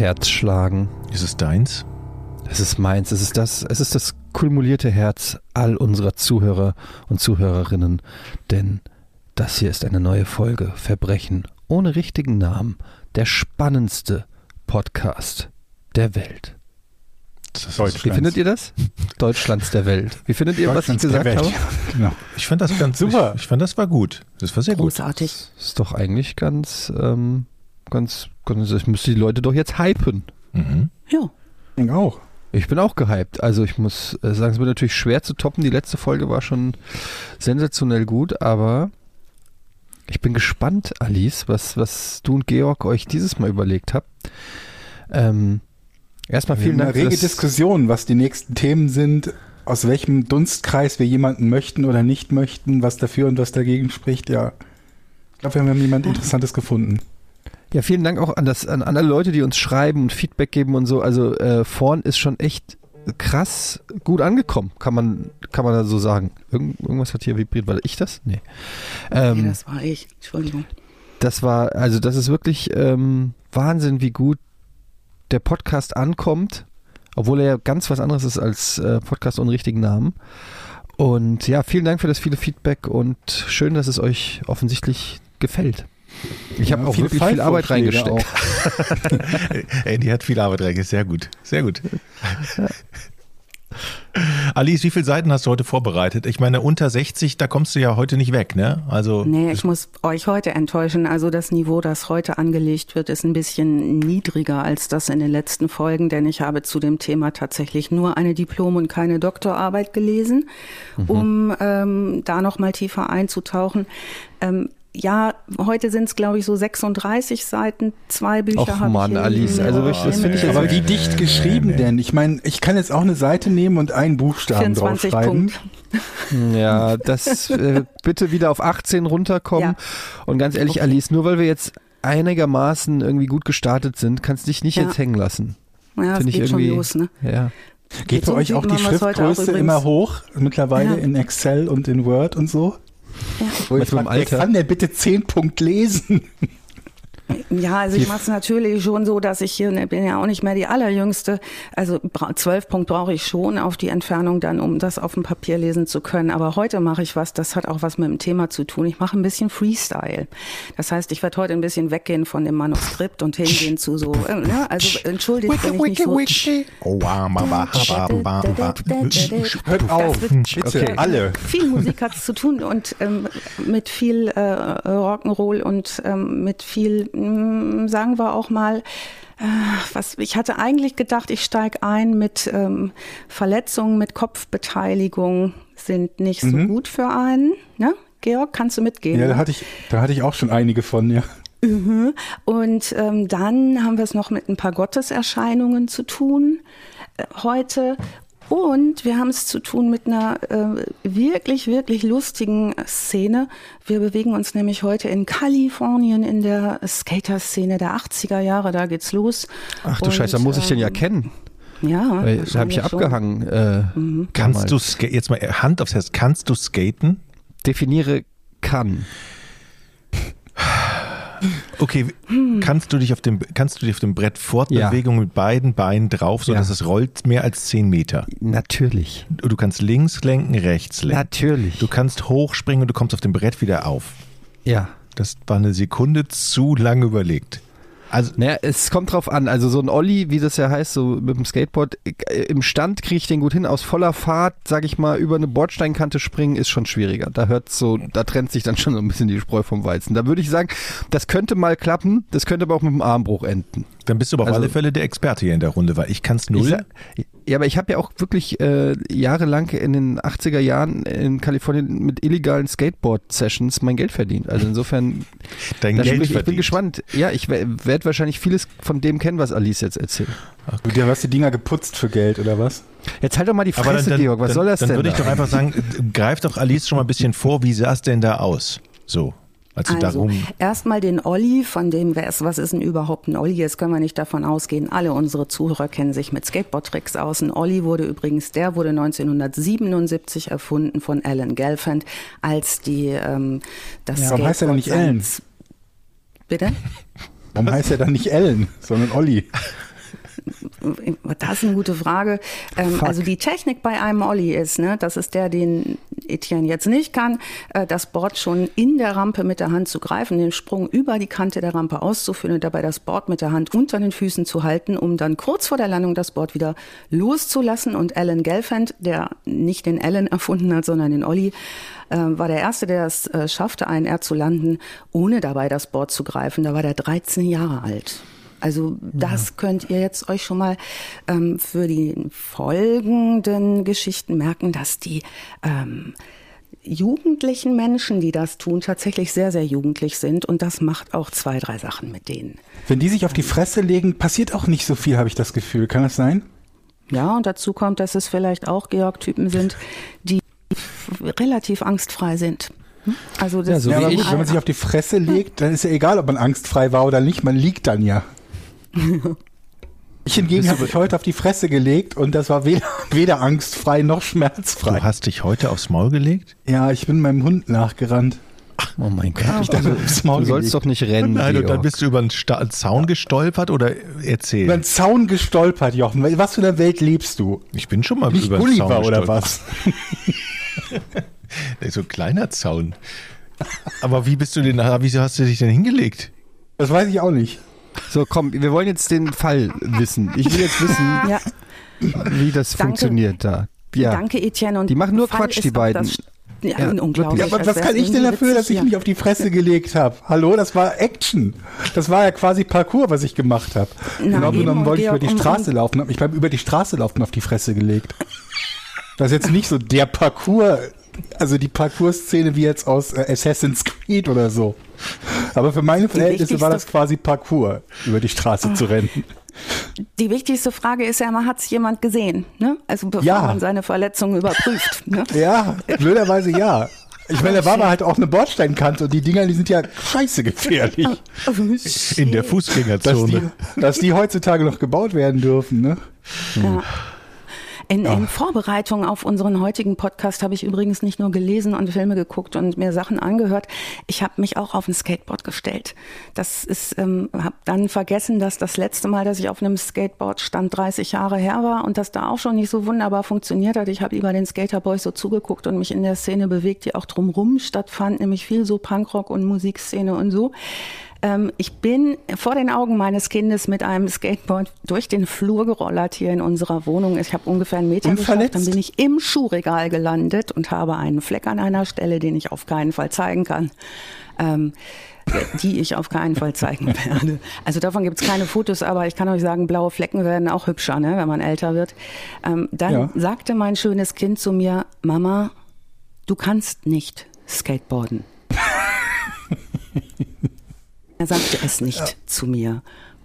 Herz schlagen? Ist es deins? Es ist meins. Es ist das, es ist das kumulierte Herz all unserer Zuhörer und Zuhörerinnen. Denn das hier ist eine neue Folge Verbrechen ohne richtigen Namen. Der spannendste Podcast der Welt. Wie findet ihr das? Deutschlands der Welt. Wie findet ihr, was ich gesagt habe? Genau. Ich fand das ganz super. Ich, ich, fand, das war gut. Das war sehr Großartig. gut. Das ist doch eigentlich ganz, ähm, ganz, ganz, ich müsste die Leute doch jetzt hypen. Mhm. Ja. Ich denke auch. Ich bin auch gehypt. Also ich muss äh, sagen, es wird natürlich schwer zu toppen. Die letzte Folge war schon sensationell gut, aber ich bin gespannt, Alice, was, was du und Georg euch dieses Mal überlegt habt. Ähm, erstmal vielen Dank. Eine rege Diskussion, was die nächsten Themen sind, aus welchem Dunstkreis wir jemanden möchten oder nicht möchten, was dafür und was dagegen spricht. Ja, ich glaube, wir haben jemand Interessantes gefunden. Ja, vielen Dank auch an, das, an alle Leute, die uns schreiben und Feedback geben und so. Also äh, Vorn ist schon echt krass gut angekommen, kann man, kann man da so sagen. Irgend, irgendwas hat hier vibriert. War ich das? Nee. Ähm, nee, das war ich. Entschuldigung. Das war, also das ist wirklich ähm, Wahnsinn, wie gut der Podcast ankommt, obwohl er ja ganz was anderes ist als äh, Podcast ohne richtigen Namen. Und ja, vielen Dank für das viele Feedback und schön, dass es euch offensichtlich gefällt. Ich habe ja, auch viel, viel Arbeit reingesteckt. Andy hat viel Arbeit reingesteckt. Sehr gut. Sehr gut. Alice, wie viele Seiten hast du heute vorbereitet? Ich meine, unter 60, da kommst du ja heute nicht weg, ne? Also nee, ich muss euch heute enttäuschen. Also das Niveau, das heute angelegt wird, ist ein bisschen niedriger als das in den letzten Folgen, denn ich habe zu dem Thema tatsächlich nur eine Diplom- und keine Doktorarbeit gelesen, mhm. um ähm, da nochmal tiefer einzutauchen. Ähm, ja, heute sind es, glaube ich, so 36 Seiten, zwei Bücher habe Mann, ich. Alice, also wirklich, das finde ich Aber wie dicht geschrieben denn? Ich meine, ich kann jetzt auch eine Seite nehmen und einen Buchstaben draufschreiben. Ja, das äh, bitte wieder auf 18 runterkommen. Ja. Und ganz ehrlich, okay. Alice, nur weil wir jetzt einigermaßen irgendwie gut gestartet sind, kannst du dich nicht ja. jetzt hängen lassen. Ja, das geht ich irgendwie, schon los, ne? Ja. Geht bei euch auch die Schriftgröße immer hoch mittlerweile ja. in Excel und in Word und so? Ja. Wo ich frag, wer kann der bitte 10 Punkt lesen? Ja, also ich mache es natürlich schon so, dass ich hier ne, bin ja auch nicht mehr die allerjüngste. Also zwölf Punkt brauche ich schon auf die Entfernung dann, um das auf dem Papier lesen zu können. Aber heute mache ich was, das hat auch was mit dem Thema zu tun. Ich mache ein bisschen Freestyle. Das heißt, ich werde heute ein bisschen weggehen von dem Manuskript und hingehen zu so. Äh, ne? Also entschuldigt, wenn ich nicht so. Hört auf, bitte. Alle. Viel Musik hat es zu tun und ähm, mit viel äh, Rock'n'Roll und ähm, mit viel sagen wir auch mal, äh, was ich hatte eigentlich gedacht, ich steige ein mit ähm, Verletzungen, mit Kopfbeteiligung sind nicht so mhm. gut für einen. Ne? Georg, kannst du mitgehen? Ja, da hatte ich, da hatte ich auch schon einige von, ja. Mhm. Und ähm, dann haben wir es noch mit ein paar Gotteserscheinungen zu tun äh, heute. Und wir haben es zu tun mit einer äh, wirklich, wirklich lustigen Szene. Wir bewegen uns nämlich heute in Kalifornien in der Skater-Szene der 80er Jahre. Da geht's los. Ach du Und, Scheiße, da muss ich den ja ähm, kennen. Ja, da habe ich abgehangen. Äh, mhm. Kannst du jetzt mal Hand aufs Herz, kannst du skaten? Definiere kann. Okay, hm. kannst du dich auf dem kannst du dich auf dem Brett Fortbewegung ja. mit beiden Beinen drauf, so ja. es rollt mehr als 10 Meter? Natürlich. Du kannst links lenken, rechts lenken. Natürlich. Du kannst hochspringen und du kommst auf dem Brett wieder auf. Ja. Das war eine Sekunde zu lange überlegt. Also, naja, es kommt drauf an. Also so ein Olli, wie das ja heißt, so mit dem Skateboard, äh, im Stand kriege ich den gut hin. Aus voller Fahrt, sag ich mal, über eine Bordsteinkante springen ist schon schwieriger. Da hört so, da trennt sich dann schon so ein bisschen die Spreu vom Weizen. Da würde ich sagen, das könnte mal klappen, das könnte aber auch mit dem Armbruch enden. Dann bist du aber auf also, alle Fälle der Experte hier in der Runde, weil ich kann es null. Ich, ja, aber ich habe ja auch wirklich äh, jahrelang in den 80er Jahren in Kalifornien mit illegalen Skateboard-Sessions mein Geld verdient. Also insofern, Dein Geld ich, verdient. ich bin gespannt. Ja, ich werde wahrscheinlich vieles von dem kennen, was Alice jetzt erzählt. Ach, du hast die Dinger geputzt für Geld oder was? Jetzt halt doch mal die Fresse, dann, dann, Georg. Was dann, soll das dann denn? Dann würde ich doch einfach sagen, greif doch Alice schon mal ein bisschen vor. Wie sah es denn da aus? So. Also, also erstmal den Olli, von dem, was ist denn überhaupt ein Olli? Jetzt können wir nicht davon ausgehen, alle unsere Zuhörer kennen sich mit Skateboard-Tricks aus. Ein Olli wurde übrigens, der wurde 1977 erfunden von Alan Gelfand, als die ähm, das ja, Warum heißt er denn nicht Ellen? Bitte? Warum heißt er dann nicht Ellen, sondern Olli? Das ist eine gute Frage. Ähm, also die Technik bei einem Olli ist, ne, das ist der, den Etienne jetzt nicht kann, äh, das Board schon in der Rampe mit der Hand zu greifen, den Sprung über die Kante der Rampe auszuführen und dabei das Board mit der Hand unter den Füßen zu halten, um dann kurz vor der Landung das Board wieder loszulassen. Und Alan Gelfand, der nicht den Alan erfunden hat, sondern den Olli, äh, war der Erste, der es äh, schaffte, einen R zu landen, ohne dabei das Board zu greifen. Da war der 13 Jahre alt. Also das ja. könnt ihr jetzt euch schon mal ähm, für die folgenden Geschichten merken, dass die ähm, jugendlichen Menschen, die das tun, tatsächlich sehr, sehr jugendlich sind. Und das macht auch zwei, drei Sachen mit denen. Wenn die sich auf die Fresse legen, passiert auch nicht so viel, habe ich das Gefühl. Kann das sein? Ja, und dazu kommt, dass es vielleicht auch Georg-Typen sind, die relativ angstfrei sind. Hm? Also das ja, so aber gut, wenn man sich auf die Fresse legt, dann ist ja egal, ob man angstfrei war oder nicht, man liegt dann ja. Ich hingegen habe mich heute auf die Fresse gelegt und das war weder, weder, angstfrei noch schmerzfrei. Du hast dich heute aufs Maul gelegt? Ja, ich bin meinem Hund nachgerannt. Ach, oh mein Gott. Ich dachte, aufs Maul du sollst doch nicht rennen. Nein, und dann bist du über einen Sta Zaun gestolpert oder erzählt? Über einen Zaun gestolpert, Jochen. Was für eine Welt lebst du? Ich bin schon mal nicht über einen Zaun oder was? so ein kleiner Zaun. Aber wie bist du denn, wieso hast du dich denn hingelegt? Das weiß ich auch nicht. So, komm, wir wollen jetzt den Fall wissen. Ich will jetzt wissen, ja. wie das Danke. funktioniert da. Ja. Danke, Etienne. Und die machen nur Fall Quatsch, die beiden. Ja, ja, unglaublich. Ja, aber was kann ich denn dafür, dass ich mich auf die Fresse gelegt habe? Hallo, das war Action. Das war ja quasi Parcours, was ich gemacht habe. Genau genommen wollte ich über die Straße laufen, habe mich beim über die Straße laufen auf die Fresse gelegt. Das ist jetzt nicht so der Parcours, also die Parcours-Szene wie jetzt aus äh, Assassin's Creed oder so. Aber für meine Verhältnisse war das quasi Parcours, über die Straße oh. zu rennen. Die wichtigste Frage ist ja immer, hat es jemand gesehen? Ne? Also bevor ja. man seine Verletzung überprüft. Ne? Ja, blöderweise ja. Ich meine, da war mal halt auch eine Bordsteinkante und die Dinger, die sind ja scheiße gefährlich. Oh, In der Fußgängerzone. Dass die, dass die heutzutage noch gebaut werden dürfen, ne? Ja. In, in Vorbereitung auf unseren heutigen Podcast habe ich übrigens nicht nur gelesen und Filme geguckt und mir Sachen angehört. Ich habe mich auch auf ein Skateboard gestellt. Das ist, ähm, habe dann vergessen, dass das letzte Mal, dass ich auf einem Skateboard stand, 30 Jahre her war und das da auch schon nicht so wunderbar funktioniert hat. Ich habe über den Skaterboys so zugeguckt und mich in der Szene bewegt, die auch drumrum stattfand, nämlich viel so Punkrock und Musikszene und so. Ähm, ich bin vor den Augen meines Kindes mit einem Skateboard durch den Flur gerollert hier in unserer Wohnung. Ich habe ungefähr einen Meter geschafft. Dann bin ich im Schuhregal gelandet und habe einen Fleck an einer Stelle, den ich auf keinen Fall zeigen kann. Ähm, die ich auf keinen Fall zeigen werde. Also davon gibt es keine Fotos, aber ich kann euch sagen, blaue Flecken werden auch hübscher, ne, wenn man älter wird. Ähm, dann ja. sagte mein schönes Kind zu mir, Mama, du kannst nicht Skateboarden. Er sagte es nicht ja. zu mir.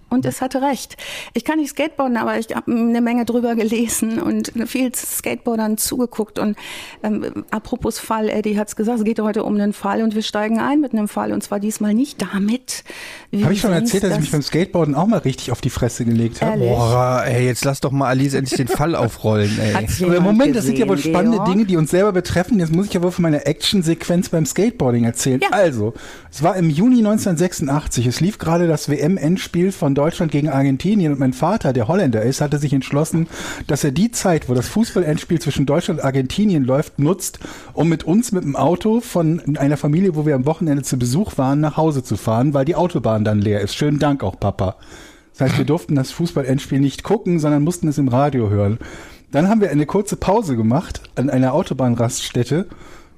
Und es hatte recht. Ich kann nicht Skateboarden, aber ich habe eine Menge drüber gelesen und viel Skateboardern zugeguckt. Und ähm, apropos Fall, Eddie hat es gesagt, es geht heute um einen Fall und wir steigen ein mit einem Fall. Und zwar diesmal nicht damit. Habe ich schon erzählt, dass ich mich beim Skateboarden auch mal richtig auf die Fresse gelegt habe? Boah, ey, jetzt lass doch mal Alice endlich den Fall aufrollen, ey. Moment, das sind ja wohl spannende Georg? Dinge, die uns selber betreffen. Jetzt muss ich ja wohl von meiner Action-Sequenz beim Skateboarding erzählen. Ja. Also, es war im Juni 1986. Es lief gerade das WM-Endspiel von Deutschland gegen Argentinien und mein Vater, der Holländer ist, hatte sich entschlossen, dass er die Zeit, wo das Fußballendspiel zwischen Deutschland und Argentinien läuft, nutzt, um mit uns mit dem Auto von einer Familie, wo wir am Wochenende zu Besuch waren, nach Hause zu fahren, weil die Autobahn dann leer ist. Schönen Dank auch, Papa. Das heißt, wir durften das Fußballendspiel nicht gucken, sondern mussten es im Radio hören. Dann haben wir eine kurze Pause gemacht an einer Autobahnraststätte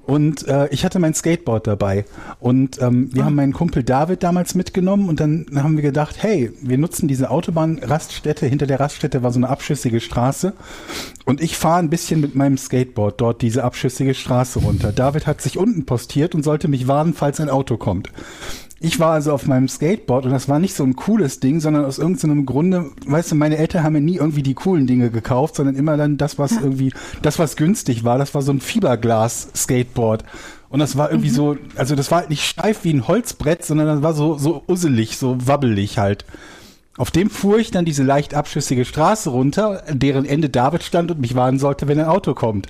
und äh, ich hatte mein Skateboard dabei. Und ähm, wir ah. haben meinen Kumpel David damals mitgenommen und dann haben wir gedacht, hey, wir nutzen diese Autobahnraststätte. Hinter der Raststätte war so eine abschüssige Straße. Und ich fahre ein bisschen mit meinem Skateboard dort diese abschüssige Straße runter. David hat sich unten postiert und sollte mich warnen, falls ein Auto kommt. Ich war also auf meinem Skateboard und das war nicht so ein cooles Ding, sondern aus irgendeinem Grunde, weißt du, meine Eltern haben mir nie irgendwie die coolen Dinge gekauft, sondern immer dann das, was irgendwie, das, was günstig war, das war so ein Fiberglas-Skateboard. Und das war irgendwie mhm. so, also das war halt nicht steif wie ein Holzbrett, sondern das war so, so usselig, so wabbelig halt. Auf dem fuhr ich dann diese leicht abschüssige Straße runter, deren Ende David stand und mich warnen sollte, wenn ein Auto kommt.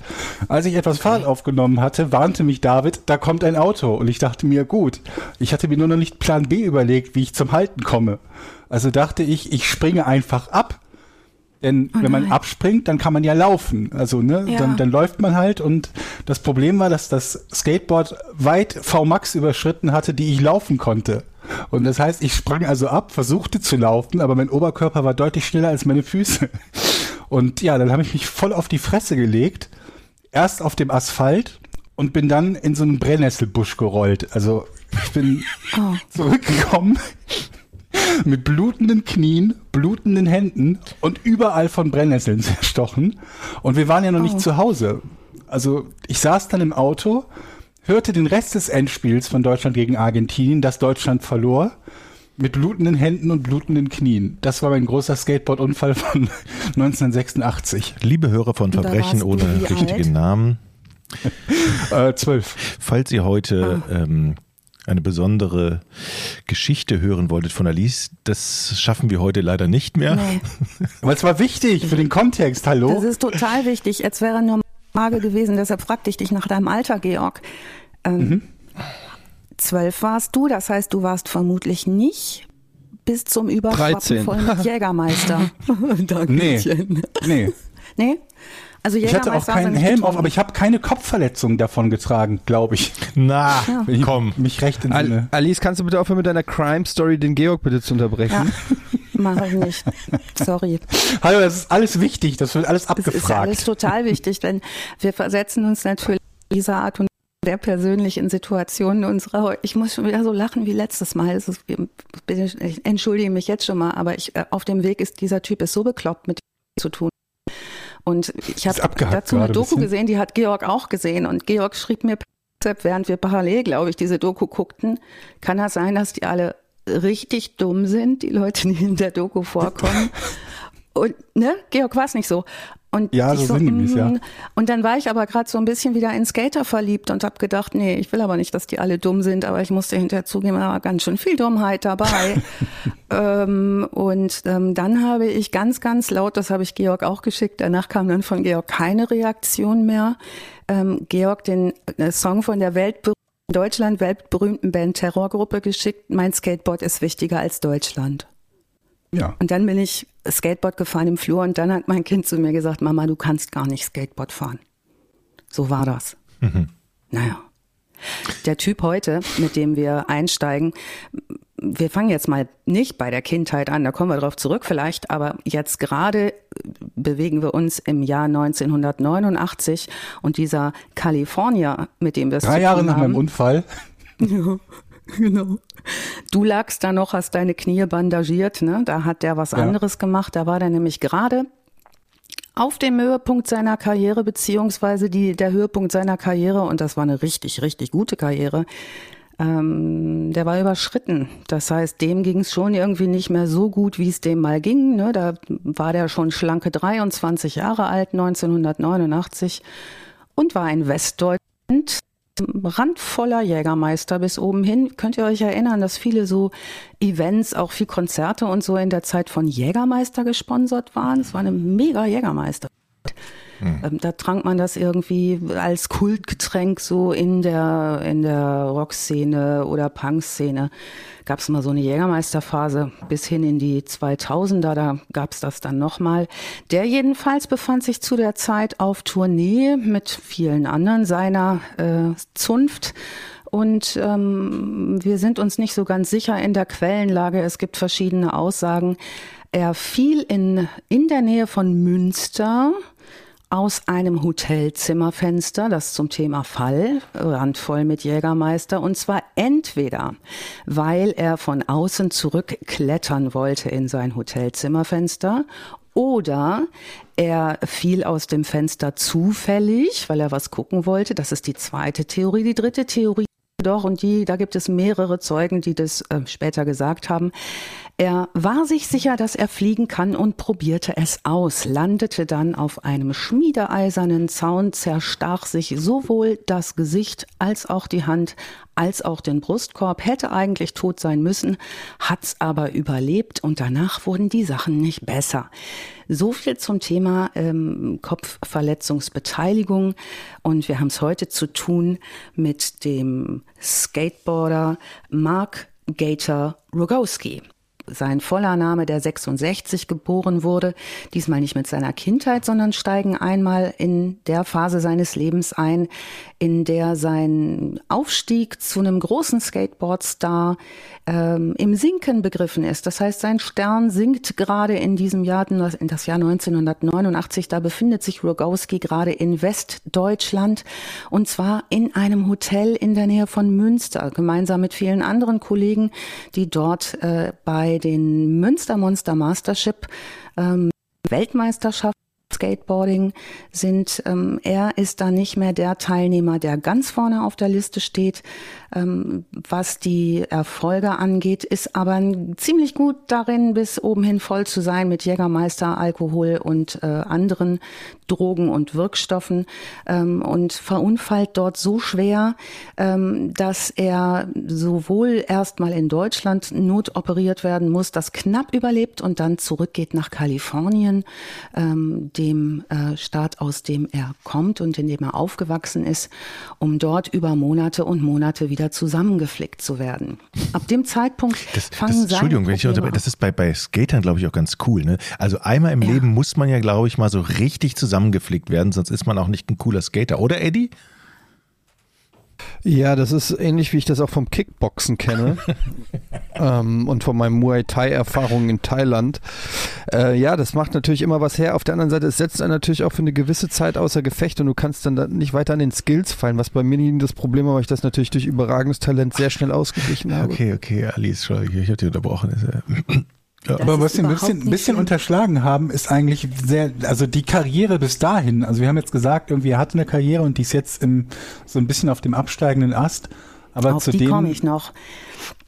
Als ich etwas Fahrt aufgenommen hatte, warnte mich David, da kommt ein Auto. Und ich dachte mir, gut, ich hatte mir nur noch nicht Plan B überlegt, wie ich zum Halten komme. Also dachte ich, ich springe einfach ab. Denn oh wenn man abspringt, dann kann man ja laufen. Also, ne, ja. dann, dann läuft man halt. Und das Problem war, dass das Skateboard weit VMAX überschritten hatte, die ich laufen konnte. Und das heißt, ich sprang also ab, versuchte zu laufen, aber mein Oberkörper war deutlich schneller als meine Füße. Und ja, dann habe ich mich voll auf die Fresse gelegt, erst auf dem Asphalt und bin dann in so einen Brennnesselbusch gerollt. Also ich bin oh. zurückgekommen mit blutenden Knien, blutenden Händen und überall von Brennnesseln zerstochen. Und wir waren ja noch oh. nicht zu Hause. Also ich saß dann im Auto hörte den Rest des Endspiels von Deutschland gegen Argentinien, das Deutschland verlor, mit blutenden Händen und blutenden Knien. Das war mein großer Skateboard-Unfall von 1986. Liebe Hörer von Verbrechen ohne richtigen alt? Namen. äh, zwölf. Falls ihr heute ah. ähm, eine besondere Geschichte hören wolltet von Alice, das schaffen wir heute leider nicht mehr. Nee. Aber es war wichtig für den Kontext, hallo? Das ist total wichtig. Jetzt wäre nur Frage gewesen, deshalb fragte ich dich nach deinem Alter, Georg. Ähm, mhm. Zwölf warst du, das heißt, du warst vermutlich nicht bis zum Überschwappen voll mit Jägermeister. nee. nee. Nee? Also ich hatte auch keinen Helm auf, aber ich habe keine Kopfverletzung davon getragen, glaube ich. Na, ja. komm. Mich recht in Al Alice, kannst du bitte aufhören mit deiner Crime Story den Georg bitte zu unterbrechen? Ja. Mache ich nicht. Sorry. Hallo, das ist alles wichtig, das wird alles abgefragt. Das ist alles total wichtig, denn wir versetzen uns natürlich dieser Art und sehr persönlich in Situationen unserer, ich muss schon wieder so lachen wie letztes Mal. Ist, ich entschuldige mich jetzt schon mal, aber ich, äh, auf dem Weg ist dieser Typ ist so bekloppt mit zu tun. Und ich habe dazu eine Doku bisschen. gesehen, die hat Georg auch gesehen. Und Georg schrieb mir, während wir parallel, glaube ich, diese Doku guckten, kann das sein, dass die alle richtig dumm sind, die Leute, die in der Doku vorkommen. Und, ne, Georg war es nicht so. Und ja, so, so sinngemäß, ja. Mm. Und dann war ich aber gerade so ein bisschen wieder in Skater verliebt und habe gedacht, nee, ich will aber nicht, dass die alle dumm sind, aber ich musste hinterher zugeben, da war ganz schön viel Dummheit dabei. ähm, und ähm, dann habe ich ganz, ganz laut, das habe ich Georg auch geschickt, danach kam dann von Georg keine Reaktion mehr, ähm, Georg den äh, Song von der Welt Deutschland weltberühmten Band Terrorgruppe geschickt, mein Skateboard ist wichtiger als Deutschland. Ja. Und dann bin ich Skateboard gefahren im Flur und dann hat mein Kind zu mir gesagt, Mama, du kannst gar nicht Skateboard fahren. So war das. Mhm. Naja. Der Typ heute, mit dem wir einsteigen, wir fangen jetzt mal nicht bei der Kindheit an, da kommen wir drauf zurück vielleicht, aber jetzt gerade bewegen wir uns im Jahr 1989 und dieser California, mit dem wir es Drei Jahre nach haben, meinem Unfall. Ja, genau. Du lagst da noch, hast deine Knie bandagiert, ne? Da hat der was ja. anderes gemacht. Da war der nämlich gerade auf dem Höhepunkt seiner Karriere, beziehungsweise die, der Höhepunkt seiner Karriere, und das war eine richtig, richtig gute Karriere, ähm, der war überschritten. Das heißt, dem ging es schon irgendwie nicht mehr so gut, wie es dem mal ging. Ne? Da war der schon schlanke 23 Jahre alt, 1989, und war in Westdeutschland randvoller Jägermeister bis oben hin. Könnt ihr euch erinnern, dass viele so Events, auch viel Konzerte und so in der Zeit von Jägermeister gesponsert waren? Es war eine mega Jägermeister. Mhm. Da trank man das irgendwie als Kultgetränk so in der, in der Rockszene oder Punkszene. Gab es mal so eine Jägermeisterphase bis hin in die 2000er, da gab es das dann nochmal. Der jedenfalls befand sich zu der Zeit auf Tournee mit vielen anderen seiner äh, Zunft. Und ähm, wir sind uns nicht so ganz sicher in der Quellenlage. Es gibt verschiedene Aussagen. Er fiel in, in der Nähe von Münster aus einem Hotelzimmerfenster, das zum Thema Fall, randvoll mit Jägermeister, und zwar entweder, weil er von außen zurückklettern wollte in sein Hotelzimmerfenster oder er fiel aus dem Fenster zufällig, weil er was gucken wollte. Das ist die zweite Theorie. Die dritte Theorie doch, und die, da gibt es mehrere Zeugen, die das äh, später gesagt haben. Er war sich sicher, dass er fliegen kann und probierte es aus, landete dann auf einem schmiedeeisernen Zaun, zerstach sich sowohl das Gesicht als auch die Hand als auch den Brustkorb, hätte eigentlich tot sein müssen, hat's aber überlebt und danach wurden die Sachen nicht besser. So viel zum Thema ähm, Kopfverletzungsbeteiligung. Und wir haben es heute zu tun mit dem Skateboarder Mark Gator Rogowski sein voller Name, der 66 geboren wurde, diesmal nicht mit seiner Kindheit, sondern steigen einmal in der Phase seines Lebens ein, in der sein Aufstieg zu einem großen Skateboardstar ähm, im Sinken begriffen ist. Das heißt, sein Stern sinkt gerade in diesem Jahr, in das Jahr 1989. Da befindet sich Rogowski gerade in Westdeutschland und zwar in einem Hotel in der Nähe von Münster, gemeinsam mit vielen anderen Kollegen, die dort äh, bei den Münster Monster Mastership ähm, Weltmeisterschaft Skateboarding sind. Ähm, er ist da nicht mehr der Teilnehmer, der ganz vorne auf der Liste steht, ähm, was die Erfolge angeht, ist aber ziemlich gut darin, bis oben hin voll zu sein mit Jägermeister, Alkohol und äh, anderen Drogen und Wirkstoffen. Ähm, und verunfallt dort so schwer, ähm, dass er sowohl erstmal in Deutschland notoperiert werden muss, das knapp überlebt und dann zurückgeht nach Kalifornien, ähm, dem äh, Staat, aus dem er kommt und in dem er aufgewachsen ist, um dort über Monate und Monate wieder zusammengeflickt zu werden. Ab dem Zeitpunkt das, fangen das, Entschuldigung, wenn ich unterbreche, das ist bei, bei Skatern, glaube ich, auch ganz cool. Ne? Also einmal im ja. Leben muss man ja, glaube ich, mal so richtig zusammengeflickt werden, sonst ist man auch nicht ein cooler Skater, oder Eddie? Ja, das ist ähnlich, wie ich das auch vom Kickboxen kenne ähm, und von meinen Muay Thai-Erfahrungen in Thailand. Äh, ja, das macht natürlich immer was her. Auf der anderen Seite, es setzt einen natürlich auch für eine gewisse Zeit außer Gefecht und du kannst dann da nicht weiter an den Skills fallen, was bei mir nie das Problem war, weil ich das natürlich durch überragendes Talent sehr schnell ausgeglichen habe. Okay, okay, Alice, ich habe dich unterbrochen. Ja. Aber was wir ein bisschen, ein bisschen unterschlagen haben, ist eigentlich sehr, also die Karriere bis dahin. Also wir haben jetzt gesagt, irgendwie er hatte eine Karriere und die ist jetzt im, so ein bisschen auf dem absteigenden Ast. Aber auf zu die komme ich noch.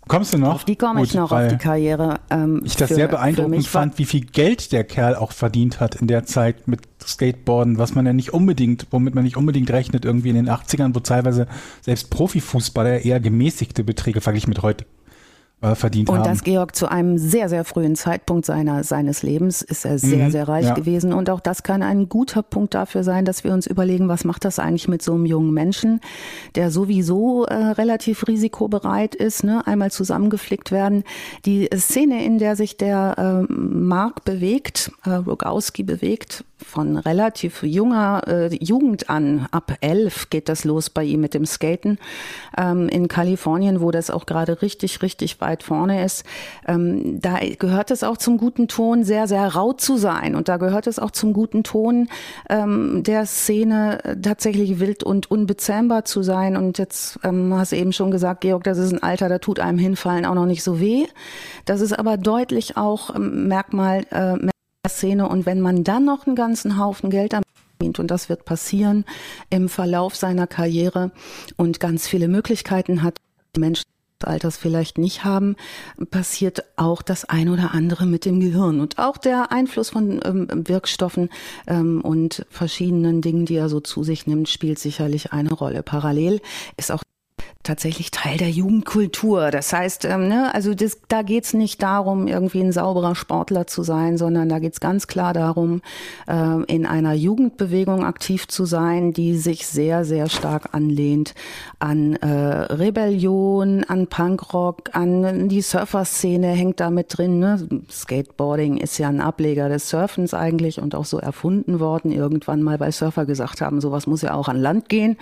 Kommst du noch? Auf die komme ich noch, auf die Karriere. Ähm, ich das für, sehr beeindruckend fand, wie viel Geld der Kerl auch verdient hat in der Zeit mit Skateboarden, was man ja nicht unbedingt, womit man nicht unbedingt rechnet, irgendwie in den 80ern, wo teilweise selbst Profifußballer eher gemäßigte Beträge verglichen mit heute äh, verdient und haben. Und das Georg zu einem sehr, sehr frühen Zeitpunkt seiner, seines Lebens ist er sehr, mhm, sehr reich ja. gewesen. Und auch das kann ein guter Punkt dafür sein, dass wir uns überlegen, was macht das eigentlich mit so einem jungen Menschen, der sowieso äh, relativ risikobereit ist, ne? einmal zusammengeflickt werden. Die Szene, in der sich der äh, Mark bewegt, äh, Rogowski bewegt, von relativ junger äh, Jugend an, ab elf geht das los bei ihm mit dem Skaten ähm, in Kalifornien, wo das auch gerade richtig, richtig weit vorne ist, ähm, da gehört es auch zum guten Ton, sehr, sehr rau zu sein. Und da gehört es auch zum guten Ton ähm, der Szene äh, tatsächlich wild und unbezähmbar zu sein. Und jetzt ähm, hast du eben schon gesagt, Georg, das ist ein Alter, da tut einem Hinfallen auch noch nicht so weh. Das ist aber deutlich auch ähm, Merkmal äh, Szene. Und wenn man dann noch einen ganzen Haufen Geld am und das wird passieren im Verlauf seiner Karriere und ganz viele Möglichkeiten hat, Menschen Alters vielleicht nicht haben, passiert auch das ein oder andere mit dem Gehirn und auch der Einfluss von ähm, Wirkstoffen ähm, und verschiedenen Dingen, die er so zu sich nimmt, spielt sicherlich eine Rolle. Parallel ist auch tatsächlich Teil der Jugendkultur. Das heißt, ähm, ne, also das, da geht's nicht darum, irgendwie ein sauberer Sportler zu sein, sondern da geht's ganz klar darum, äh, in einer Jugendbewegung aktiv zu sein, die sich sehr, sehr stark anlehnt an äh, Rebellion, an Punkrock, an die Surfer-Szene hängt da mit drin. Ne? Skateboarding ist ja ein Ableger des Surfens eigentlich und auch so erfunden worden. Irgendwann mal bei Surfer gesagt haben, sowas muss ja auch an Land gehen.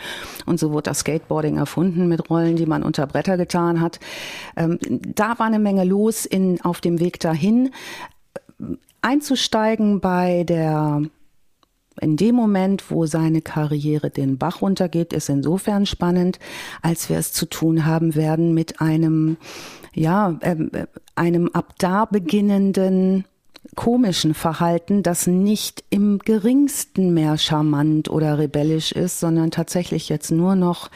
Und so wurde das Skateboarding erfunden mit Rollen, die man unter Bretter getan hat. Ähm, da war eine Menge los in, auf dem Weg dahin. Einzusteigen bei der in dem Moment, wo seine Karriere den Bach runtergeht, ist insofern spannend, als wir es zu tun haben werden mit einem, ja, äh, einem ab da beginnenden komischen Verhalten, das nicht im geringsten mehr charmant oder rebellisch ist, sondern tatsächlich jetzt nur noch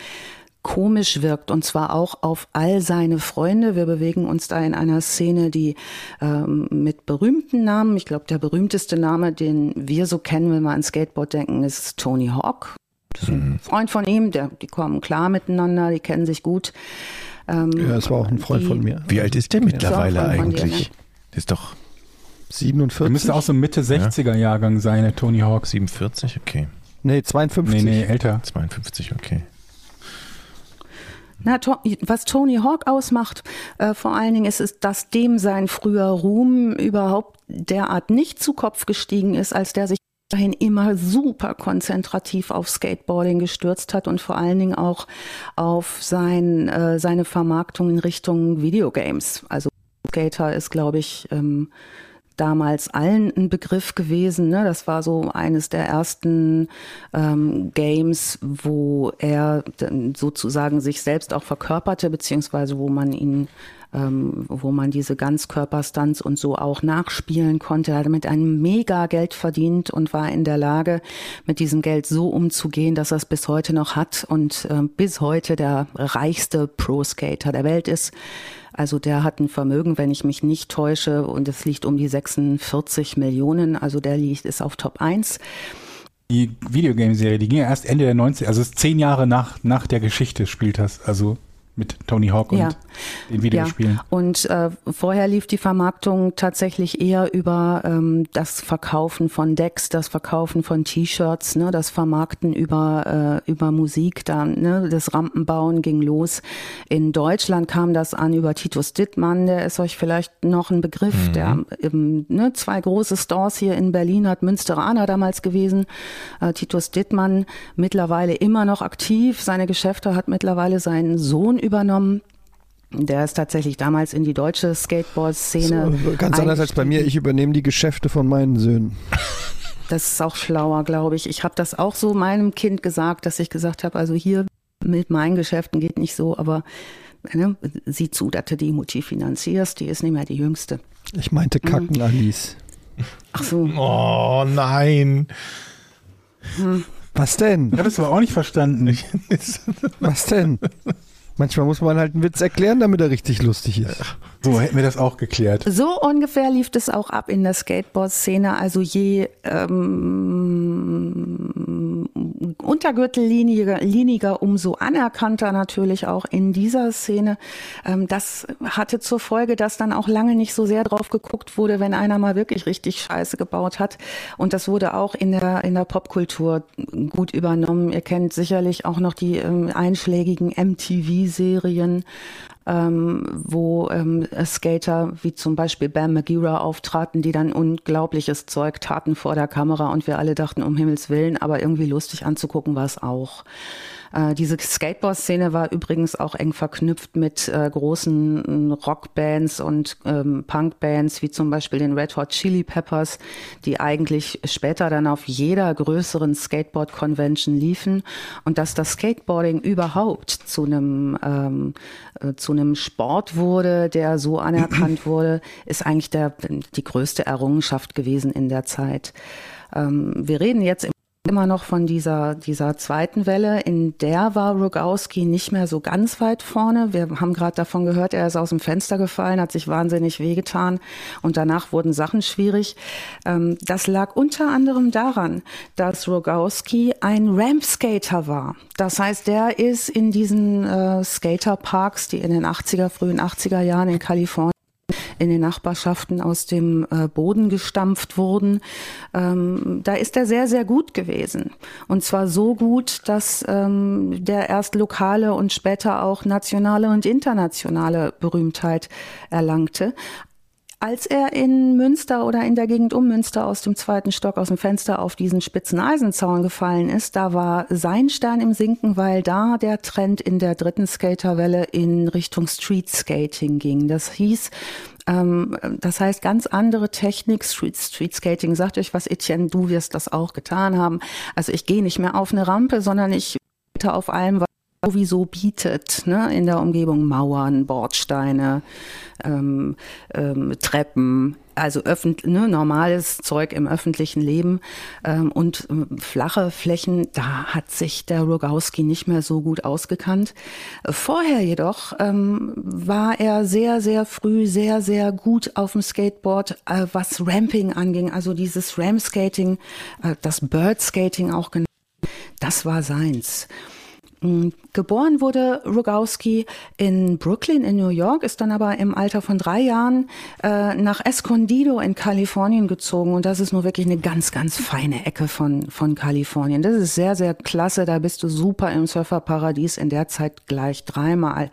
komisch wirkt und zwar auch auf all seine Freunde. Wir bewegen uns da in einer Szene, die ähm, mit berühmten Namen, ich glaube der berühmteste Name, den wir so kennen, wenn wir an Skateboard denken, ist Tony Hawk. Das ist ein mhm. Freund von ihm, der, die kommen klar miteinander, die kennen sich gut. Ähm, ja, es war auch ein Freund die, von mir. Wie alt ist der mittlerweile eigentlich? Dir, ne? Der ist doch 47. Der müsste auch so Mitte 60er Jahrgang sein, der Tony Hawk. 47, okay. Nee, 52. Nee, nee, älter. 52, okay. Na, was Tony Hawk ausmacht, äh, vor allen Dingen ist es, dass dem sein früher Ruhm überhaupt derart nicht zu Kopf gestiegen ist, als der sich dahin immer super konzentrativ auf Skateboarding gestürzt hat und vor allen Dingen auch auf sein, äh, seine Vermarktung in Richtung Videogames. Also Skater ist, glaube ich, ähm, damals allen ein Begriff gewesen. Ne? Das war so eines der ersten ähm, Games, wo er sozusagen sich selbst auch verkörperte, beziehungsweise wo man ihn ähm, wo man diese Ganzkörperstunts und so auch nachspielen konnte. Er hat damit ein mega Geld verdient und war in der Lage, mit diesem Geld so umzugehen, dass er es bis heute noch hat und äh, bis heute der reichste Pro-Skater der Welt ist. Also der hat ein Vermögen, wenn ich mich nicht täusche, und es liegt um die 46 Millionen. Also der liegt, ist auf Top 1 die Videogame-Serie, die ging ja erst Ende der 90 also zehn Jahre nach, nach der Geschichte spielt das. Also mit Tony Hawk und ja. den Videospielen. Ja. Und äh, vorher lief die Vermarktung tatsächlich eher über ähm, das Verkaufen von Decks, das Verkaufen von T-Shirts, ne, das Vermarkten über äh, über Musik. Dann ne, das Rampenbauen ging los. In Deutschland kam das an über Titus Dittmann, der ist euch vielleicht noch ein Begriff. Mhm. Der ähm, ne, zwei große Stores hier in Berlin hat Münsteraner damals gewesen. Äh, Titus Dittmann mittlerweile immer noch aktiv. Seine Geschäfte hat mittlerweile seinen Sohn übernommen. Der ist tatsächlich damals in die deutsche Skateboard-Szene. So, ganz anders als bei mir, ich übernehme die Geschäfte von meinen Söhnen. Das ist auch schlauer, glaube ich. Ich habe das auch so meinem Kind gesagt, dass ich gesagt habe, also hier mit meinen Geschäften geht nicht so, aber ne, sieh zu, dass du die Mutti finanzierst, die ist nicht mehr die jüngste. Ich meinte Kacken, mhm. Alice. Ach so. Oh nein. Hm. Was denn? Ich habe es aber auch nicht verstanden. Was denn? Manchmal muss man halt einen Witz erklären, damit er richtig lustig ist. So hätten wir das auch geklärt. So ungefähr lief das auch ab in der Skateboard-Szene. Also je ähm, untergürtelliniger, umso anerkannter natürlich auch in dieser Szene. Ähm, das hatte zur Folge, dass dann auch lange nicht so sehr drauf geguckt wurde, wenn einer mal wirklich richtig Scheiße gebaut hat. Und das wurde auch in der, in der Popkultur gut übernommen. Ihr kennt sicherlich auch noch die ähm, einschlägigen MTV-Serien ähm, wo ähm, Skater wie zum Beispiel Bam Magira auftraten, die dann unglaubliches Zeug taten vor der Kamera und wir alle dachten, um Himmels Willen, aber irgendwie lustig anzugucken war es auch. Äh, diese Skateboard-Szene war übrigens auch eng verknüpft mit äh, großen Rockbands und ähm, Punkbands, wie zum Beispiel den Red Hot Chili Peppers, die eigentlich später dann auf jeder größeren Skateboard-Convention liefen. Und dass das Skateboarding überhaupt zu einem ähm, äh, zu einem Sport wurde, der so anerkannt wurde, ist eigentlich der, die größte Errungenschaft gewesen in der Zeit. Ähm, wir reden jetzt im immer noch von dieser, dieser zweiten Welle. In der war Rogowski nicht mehr so ganz weit vorne. Wir haben gerade davon gehört, er ist aus dem Fenster gefallen, hat sich wahnsinnig wehgetan und danach wurden Sachen schwierig. Ähm, das lag unter anderem daran, dass Rogowski ein Rampskater war. Das heißt, der ist in diesen äh, Skaterparks, die in den 80er, frühen 80er Jahren in Kalifornien in den Nachbarschaften aus dem äh, Boden gestampft wurden. Ähm, da ist er sehr, sehr gut gewesen. Und zwar so gut, dass ähm, der erst lokale und später auch nationale und internationale Berühmtheit erlangte. Als er in Münster oder in der Gegend um Münster aus dem zweiten Stock aus dem Fenster auf diesen spitzen Eisenzaun gefallen ist, da war sein Stern im Sinken, weil da der Trend in der dritten Skaterwelle in Richtung Street Skating ging. Das hieß, ähm, das heißt ganz andere Technik, Street, Street Skating. Sagt euch was, Etienne, du wirst das auch getan haben. Also ich gehe nicht mehr auf eine Rampe, sondern ich auf allem, was sowieso bietet, ne, in der Umgebung Mauern, Bordsteine, ähm, ähm, Treppen, also öffentlich, ne, normales Zeug im öffentlichen Leben ähm, und ähm, flache Flächen, da hat sich der Rogowski nicht mehr so gut ausgekannt. Vorher jedoch ähm, war er sehr, sehr früh sehr, sehr gut auf dem Skateboard, äh, was Ramping anging, also dieses Ramskating, äh, das Birdskating auch genannt. Das war seins. Mm, geboren wurde Rogowski in Brooklyn in New York, ist dann aber im Alter von drei Jahren äh, nach Escondido in Kalifornien gezogen und das ist nur wirklich eine ganz, ganz feine Ecke von, von Kalifornien. Das ist sehr, sehr klasse, da bist du super im Surferparadies in der Zeit gleich dreimal.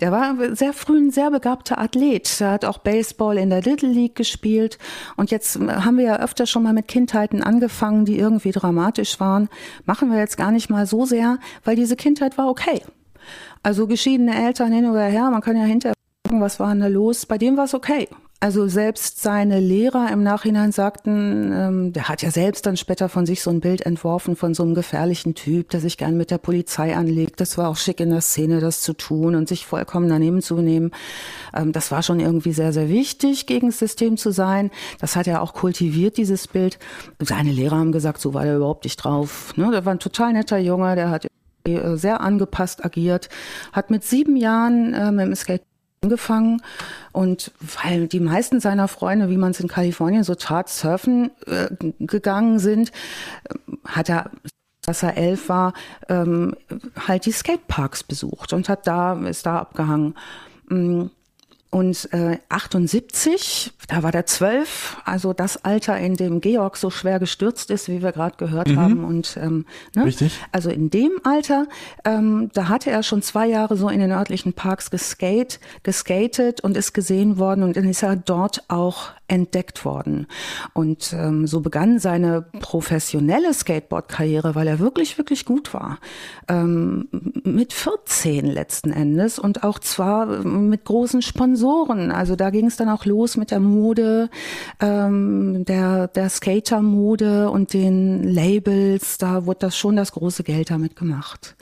Der war sehr früh ein sehr begabter Athlet, er hat auch Baseball in der Little League gespielt und jetzt äh, haben wir ja öfter schon mal mit Kindheiten angefangen, die irgendwie dramatisch waren. Machen wir jetzt gar nicht mal so sehr, weil diese Kindheit war okay. Also geschiedene Eltern hin oder her, man kann ja hinterher gucken, was war denn da los. Bei dem war es okay. Also selbst seine Lehrer im Nachhinein sagten, ähm, der hat ja selbst dann später von sich so ein Bild entworfen von so einem gefährlichen Typ, der sich gern mit der Polizei anlegt. Das war auch schick in der Szene, das zu tun und sich vollkommen daneben zu nehmen. Ähm, das war schon irgendwie sehr, sehr wichtig, gegen das System zu sein. Das hat er auch kultiviert, dieses Bild. Seine Lehrer haben gesagt, so war der überhaupt nicht drauf. Ne? Der war ein total netter Junge, der hat sehr angepasst agiert, hat mit sieben Jahren äh, mit dem Skate angefangen und weil die meisten seiner Freunde, wie man es in Kalifornien so tat, surfen äh, gegangen sind, äh, hat er dass er elf war, ähm, halt die Skateparks besucht und hat da, ist da abgehangen. Und äh, 78, da war der zwölf, also das Alter, in dem Georg so schwer gestürzt ist, wie wir gerade gehört mhm. haben. Und ähm, ne? Richtig. Also in dem Alter, ähm, da hatte er schon zwei Jahre so in den örtlichen Parks geskate, geskatet und ist gesehen worden und dann ist er dort auch entdeckt worden. Und ähm, so begann seine professionelle Skateboard-Karriere, weil er wirklich, wirklich gut war. Ähm, mit 14 letzten Endes und auch zwar mit großen Sponsoren. Also da ging es dann auch los mit der Mode, ähm, der, der Skater-Mode und den Labels. Da wurde das schon das große Geld damit gemacht.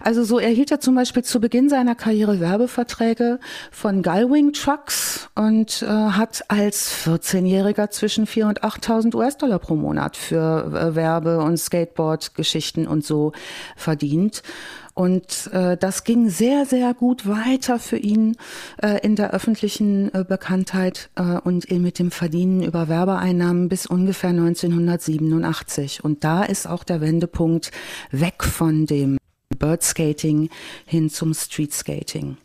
Also so erhielt er zum Beispiel zu Beginn seiner Karriere Werbeverträge von Gullwing Trucks und äh, hat als 14-Jähriger zwischen 4.000 und 8.000 US-Dollar pro Monat für äh, Werbe- und Skateboard-Geschichten und so verdient. Und äh, das ging sehr, sehr gut weiter für ihn äh, in der öffentlichen äh, Bekanntheit äh, und mit dem Verdienen über Werbeeinnahmen bis ungefähr 1987. Und da ist auch der Wendepunkt weg von dem Birdskating hin zum Streetskating.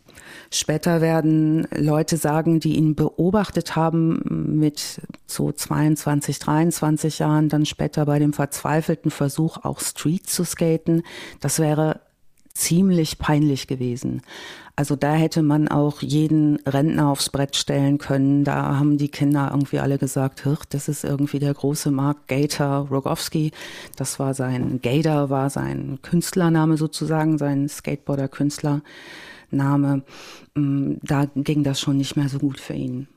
Später werden Leute sagen, die ihn beobachtet haben mit so 22, 23 Jahren, dann später bei dem verzweifelten Versuch, auch Street zu skaten, das wäre ziemlich peinlich gewesen. Also da hätte man auch jeden Rentner aufs Brett stellen können. Da haben die Kinder irgendwie alle gesagt, das ist irgendwie der große Mark Gator Rogowski. Das war sein, Gator war sein Künstlername sozusagen, sein Skateboarder-Künstlername. Mm, da ging das schon nicht mehr so gut für ihn.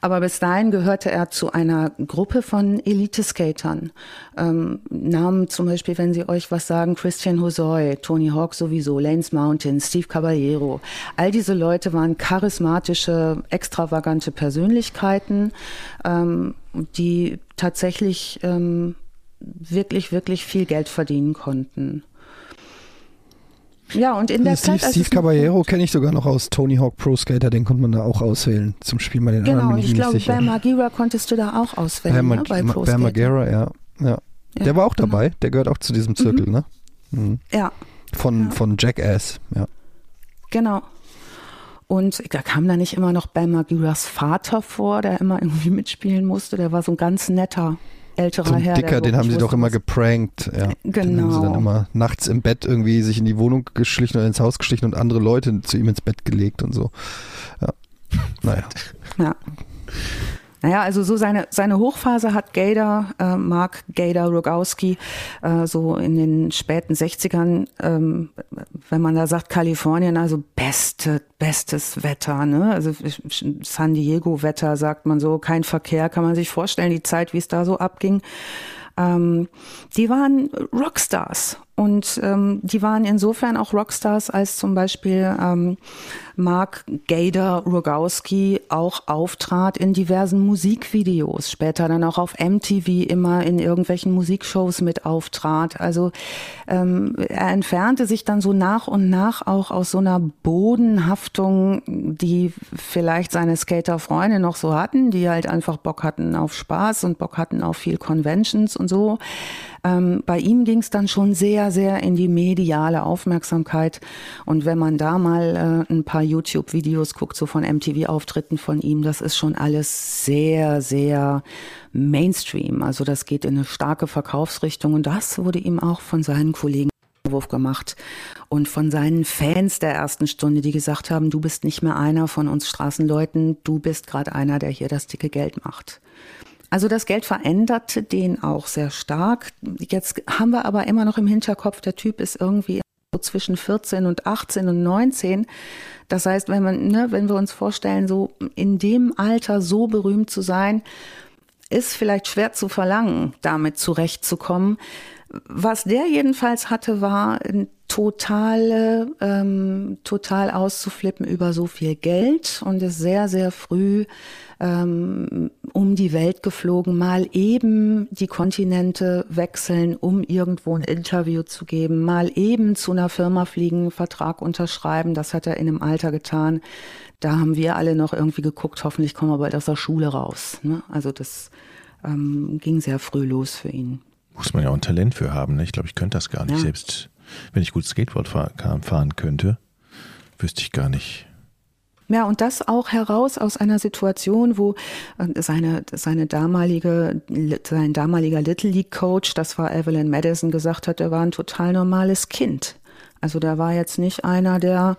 Aber bis dahin gehörte er zu einer Gruppe von Elite-Skatern. Ähm, Namen zum Beispiel, wenn sie euch was sagen, Christian Hosoi, Tony Hawk sowieso, Lanes Mountain, Steve Caballero. All diese Leute waren charismatische, extravagante Persönlichkeiten, ähm, die tatsächlich ähm, wirklich, wirklich viel Geld verdienen konnten. Ja, und in der Steve, Zeit. Steve Caballero kenne ich sogar noch aus Tony Hawk Pro Skater, den konnte man da auch auswählen. Zum Spiel bei den genau, anderen. Genau, ich glaube, bei Magira konntest du da auch auswählen. Bei, ne, bei Pro bei Magira, ja. ja. ja. Der war auch genau. dabei, der gehört auch zu diesem Zirkel, mhm. ne? Mhm. Ja. Von, ja. von Jackass, ja. Genau. Und da kam da nicht immer noch Ben Magiras Vater vor, der immer irgendwie mitspielen musste. Der war so ein ganz netter älterer so Herr. Dicker, den haben sie doch immer geprankt. Ja. Genau. Den haben sie dann immer nachts im Bett irgendwie sich in die Wohnung geschlichen oder ins Haus geschlichen und andere Leute zu ihm ins Bett gelegt und so. Ja. Naja. Ja. Naja, also so seine, seine Hochphase hat Gator, äh, Mark Gator Rogowski, äh, so in den späten 60ern, ähm, wenn man da sagt Kalifornien, also beste, bestes Wetter, ne? Also San Diego Wetter sagt man so, kein Verkehr, kann man sich vorstellen, die Zeit, wie es da so abging. Ähm, die waren Rockstars Und ähm, die waren insofern auch Rockstars, als zum Beispiel ähm, Mark Gader Rogowski auch auftrat in diversen Musikvideos, später dann auch auf MTV immer in irgendwelchen Musikshows mit auftrat. Also ähm, er entfernte sich dann so nach und nach auch aus so einer Bodenhaftung, die vielleicht seine Skaterfreunde noch so hatten, die halt einfach Bock hatten auf Spaß und Bock hatten auf viel Conventions und so. Ähm, bei ihm ging es dann schon sehr, sehr in die mediale Aufmerksamkeit. Und wenn man da mal äh, ein paar YouTube-Videos guckt, so von MTV-Auftritten von ihm, das ist schon alles sehr, sehr Mainstream. Also das geht in eine starke Verkaufsrichtung. Und das wurde ihm auch von seinen Kollegen Vorwurf gemacht und von seinen Fans der ersten Stunde, die gesagt haben, du bist nicht mehr einer von uns Straßenleuten, du bist gerade einer, der hier das dicke Geld macht. Also das Geld veränderte den auch sehr stark. Jetzt haben wir aber immer noch im Hinterkopf, der Typ ist irgendwie so zwischen 14 und 18 und 19. Das heißt, wenn man, ne, wenn wir uns vorstellen, so in dem Alter so berühmt zu sein, ist vielleicht schwer zu verlangen, damit zurechtzukommen. Was der jedenfalls hatte, war totale, ähm, total auszuflippen über so viel Geld und ist sehr, sehr früh ähm, um die Welt geflogen, mal eben die Kontinente wechseln, um irgendwo ein Interview zu geben, mal eben zu einer Firma fliegen, einen Vertrag unterschreiben. Das hat er in einem Alter getan. Da haben wir alle noch irgendwie geguckt, hoffentlich kommen wir bald aus der Schule raus. Ne? Also das ähm, ging sehr früh los für ihn. Muss man ja auch ein Talent für haben. Ne? Ich glaube, ich könnte das gar nicht. Ja. Selbst wenn ich gut Skateboard fahren könnte, wüsste ich gar nicht, ja, und das auch heraus aus einer Situation, wo äh, seine, seine damalige, sein damaliger Little League Coach, das war Evelyn Madison, gesagt hat, er war ein total normales Kind. Also da war jetzt nicht einer, der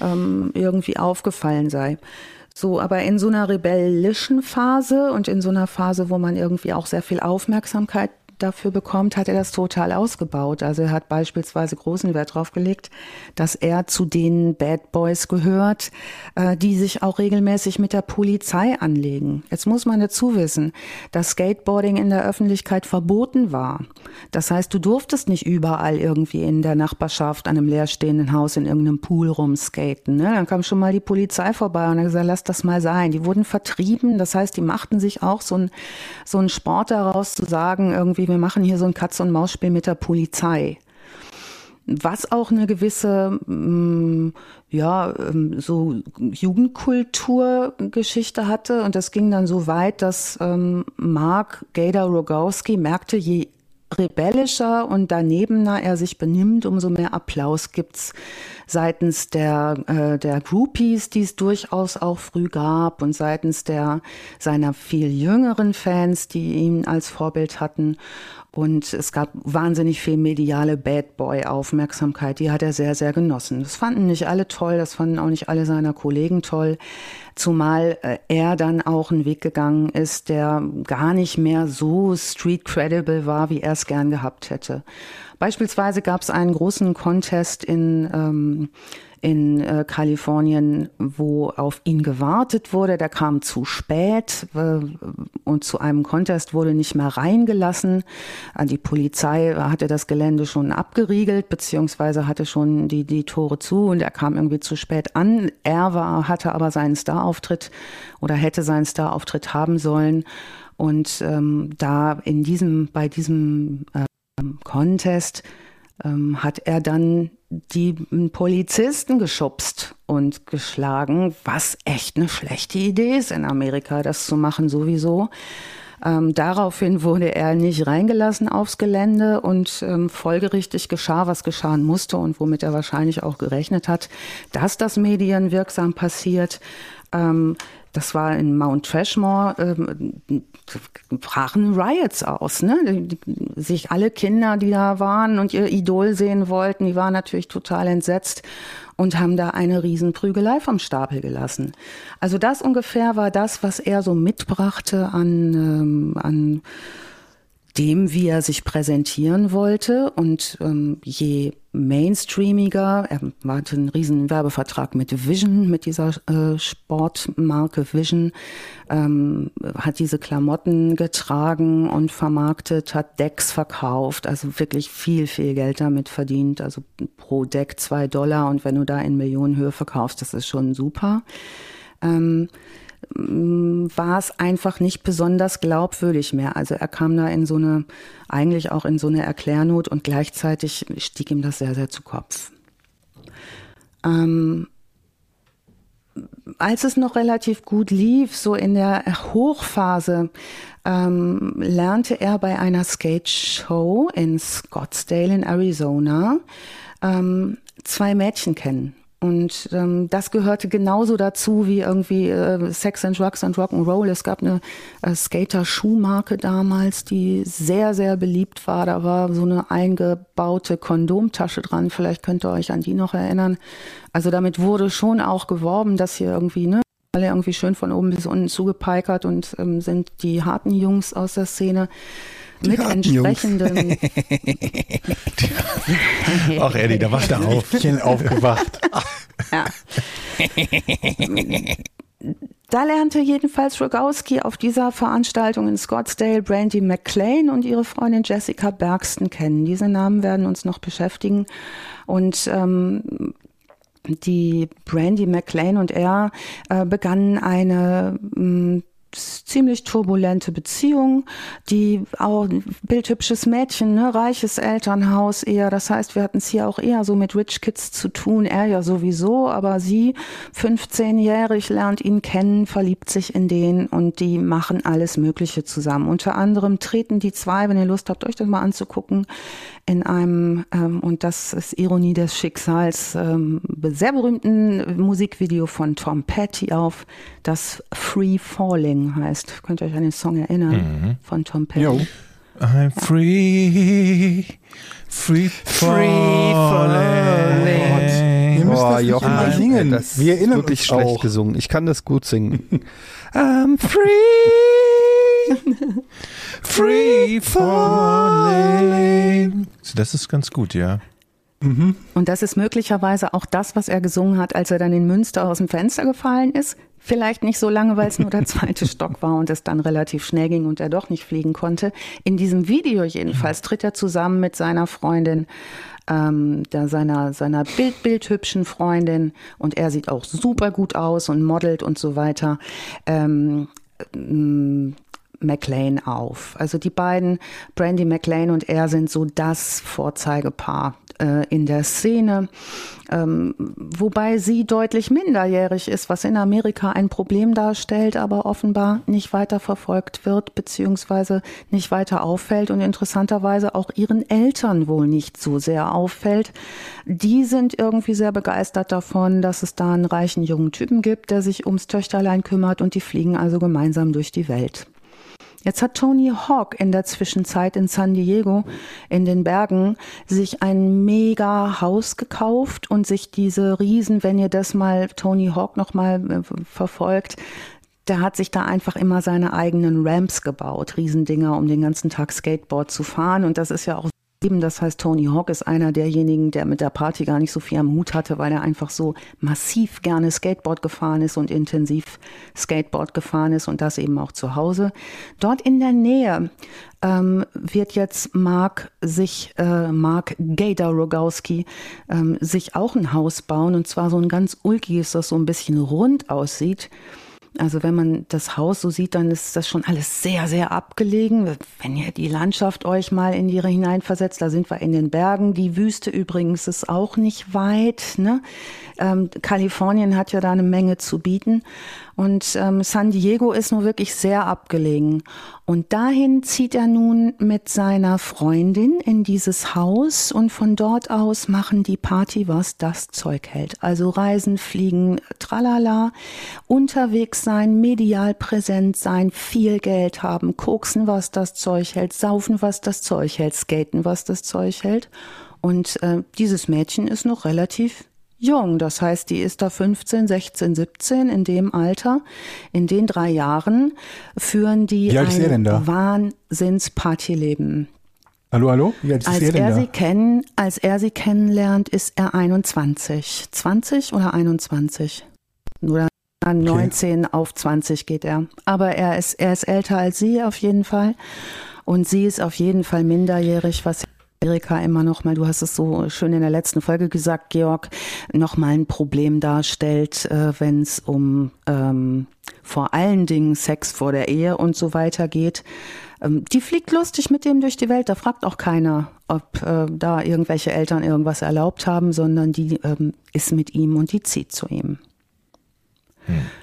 ähm, irgendwie aufgefallen sei. So, aber in so einer rebellischen Phase und in so einer Phase, wo man irgendwie auch sehr viel Aufmerksamkeit dafür bekommt, hat er das total ausgebaut. Also er hat beispielsweise großen Wert darauf gelegt, dass er zu den Bad Boys gehört, äh, die sich auch regelmäßig mit der Polizei anlegen. Jetzt muss man dazu wissen, dass Skateboarding in der Öffentlichkeit verboten war. Das heißt, du durftest nicht überall irgendwie in der Nachbarschaft an einem leerstehenden Haus in irgendeinem Pool rumskaten. Ne? Dann kam schon mal die Polizei vorbei und hat gesagt, lass das mal sein. Die wurden vertrieben. Das heißt, die machten sich auch so ein, so ein Sport daraus zu sagen, irgendwie wir machen hier so ein Katz-und-Maus-Spiel mit der Polizei. Was auch eine gewisse, mm, ja, ähm, so Jugendkulturgeschichte hatte. Und das ging dann so weit, dass ähm, Mark Gader Rogowski merkte, je rebellischer und danebener er sich benimmt, umso mehr Applaus gibt's seitens der, äh, der Groupies, die es durchaus auch früh gab und seitens der seiner viel jüngeren Fans, die ihn als Vorbild hatten. Und es gab wahnsinnig viel mediale Bad Boy Aufmerksamkeit. Die hat er sehr, sehr genossen. Das fanden nicht alle toll. Das fanden auch nicht alle seiner Kollegen toll. Zumal äh, er dann auch einen Weg gegangen ist, der gar nicht mehr so street credible war, wie er es gern gehabt hätte. Beispielsweise gab es einen großen Contest in ähm, in äh, Kalifornien, wo auf ihn gewartet wurde. Der kam zu spät äh, und zu einem Contest wurde nicht mehr reingelassen. Äh, die Polizei hatte das Gelände schon abgeriegelt, beziehungsweise hatte schon die, die Tore zu und er kam irgendwie zu spät an. Er war, hatte aber seinen Star-Auftritt oder hätte seinen Star-Auftritt haben sollen. Und ähm, da in diesem, bei diesem ähm, Contest ähm, hat er dann die Polizisten geschubst und geschlagen, was echt eine schlechte Idee ist in Amerika, das zu machen sowieso. Ähm, daraufhin wurde er nicht reingelassen aufs Gelände und ähm, folgerichtig geschah, was geschahen musste und womit er wahrscheinlich auch gerechnet hat, dass das medienwirksam passiert. Ähm, das war in Mount Trashmore, ähm, brachen Riots aus. Ne? Sich alle Kinder, die da waren und ihr Idol sehen wollten, die waren natürlich total entsetzt und haben da eine Riesenprügelei vom Stapel gelassen. Also das ungefähr war das, was er so mitbrachte an, ähm, an dem, wie er sich präsentieren wollte. Und ähm, je mainstreamiger, er hatte einen riesen Werbevertrag mit Vision, mit dieser äh, Sportmarke Vision, ähm, hat diese Klamotten getragen und vermarktet, hat Decks verkauft, also wirklich viel, viel Geld damit verdient. Also pro Deck zwei Dollar und wenn du da in Millionenhöhe verkaufst, das ist schon super. Ähm, war es einfach nicht besonders glaubwürdig mehr. Also er kam da in so eine, eigentlich auch in so eine Erklärnot und gleichzeitig stieg ihm das sehr, sehr zu Kopf. Ähm, als es noch relativ gut lief, so in der Hochphase, ähm, lernte er bei einer Skate Show in Scottsdale in Arizona ähm, zwei Mädchen kennen. Und ähm, das gehörte genauso dazu wie irgendwie äh, Sex and Drugs and Rock'n'Roll. Es gab eine äh, Skater-Schuhmarke damals, die sehr, sehr beliebt war. Da war so eine eingebaute Kondomtasche dran. Vielleicht könnt ihr euch an die noch erinnern. Also damit wurde schon auch geworben, dass hier irgendwie, ne, alle irgendwie schön von oben bis unten zugepeikert und ähm, sind die harten Jungs aus der Szene mit entsprechenden. Ach, Eddie, da wacht er auf. aufgewacht. ja. Da lernte jedenfalls Rogowski auf dieser Veranstaltung in Scottsdale Brandy McLean und ihre Freundin Jessica Bergston kennen. Diese Namen werden uns noch beschäftigen. Und ähm, die Brandy McLean und er äh, begannen eine mh, ziemlich turbulente Beziehung, die auch bildhübsches Mädchen, ne, reiches Elternhaus eher. Das heißt, wir hatten es hier auch eher so mit Rich Kids zu tun. Er ja sowieso, aber sie, 15-jährig, lernt ihn kennen, verliebt sich in den und die machen alles Mögliche zusammen. Unter anderem treten die zwei, wenn ihr Lust habt, euch das mal anzugucken, in einem, ähm, und das ist Ironie des Schicksals, ähm, sehr berühmten Musikvideo von Tom Petty auf, das Free Falling heißt. Könnt ihr euch an den Song erinnern mhm. von Tom Petty? Jo. I'm free, free, free falling. Ihr müsst das Jochen, mal singen. Das Wir erinnern wirklich uns schlecht auch. gesungen. Ich kann das gut singen. I'm free. Free falling. Das ist ganz gut, ja. Mhm. Und das ist möglicherweise auch das, was er gesungen hat, als er dann in Münster aus dem Fenster gefallen ist. Vielleicht nicht so lange, weil es nur der zweite Stock war und es dann relativ schnell ging und er doch nicht fliegen konnte. In diesem Video jedenfalls tritt er zusammen mit seiner Freundin, ähm, der, seiner, seiner Bild, bildhübschen Freundin und er sieht auch super gut aus und modelt und so weiter. Ähm, McLean auf. Also die beiden, Brandy McLean und er, sind so das Vorzeigepaar äh, in der Szene, ähm, wobei sie deutlich minderjährig ist, was in Amerika ein Problem darstellt, aber offenbar nicht weiter verfolgt wird, beziehungsweise nicht weiter auffällt und interessanterweise auch ihren Eltern wohl nicht so sehr auffällt. Die sind irgendwie sehr begeistert davon, dass es da einen reichen jungen Typen gibt, der sich ums Töchterlein kümmert und die fliegen also gemeinsam durch die Welt. Jetzt hat Tony Hawk in der Zwischenzeit in San Diego in den Bergen sich ein mega Haus gekauft und sich diese Riesen, wenn ihr das mal Tony Hawk noch mal äh, verfolgt, der hat sich da einfach immer seine eigenen Ramps gebaut, Riesendinger, um den ganzen Tag Skateboard zu fahren. Und das ist ja auch das heißt, Tony Hawk ist einer derjenigen, der mit der Party gar nicht so viel am Hut hatte, weil er einfach so massiv gerne Skateboard gefahren ist und intensiv Skateboard gefahren ist und das eben auch zu Hause. Dort in der Nähe ähm, wird jetzt Mark sich, äh, Mark Gator Rogowski, ähm, sich auch ein Haus bauen und zwar so ein ganz ulkiges, das so ein bisschen rund aussieht. Also wenn man das Haus so sieht, dann ist das schon alles sehr, sehr abgelegen. Wenn ihr die Landschaft euch mal in die hineinversetzt, da sind wir in den Bergen. Die Wüste übrigens ist auch nicht weit. Ne? Ähm, Kalifornien hat ja da eine Menge zu bieten. Und ähm, San Diego ist nur wirklich sehr abgelegen. Und dahin zieht er nun mit seiner Freundin in dieses Haus und von dort aus machen die Party, was das Zeug hält. Also reisen, fliegen, tralala, unterwegs sein, medial präsent sein, viel Geld haben, koksen, was das Zeug hält, saufen, was das Zeug hält, skaten, was das Zeug hält. Und äh, dieses Mädchen ist noch relativ jung. Das heißt, die ist da 15, 16, 17 in dem Alter. In den drei Jahren führen die ein Wahnsinnspartyleben. Hallo, hallo? Wie alt ist Als er denn er, da? sie kennen, als er sie kennenlernt, ist er 21. 20 oder 21? Oder 19 auf 20 geht er. Aber er ist, er ist älter als sie auf jeden Fall. Und sie ist auf jeden Fall minderjährig, was Erika immer noch mal, du hast es so schön in der letzten Folge gesagt, Georg, noch mal ein Problem darstellt, äh, wenn es um ähm, vor allen Dingen Sex vor der Ehe und so weiter geht. Ähm, die fliegt lustig mit dem durch die Welt. Da fragt auch keiner, ob äh, da irgendwelche Eltern irgendwas erlaubt haben, sondern die ähm, ist mit ihm und die zieht zu ihm.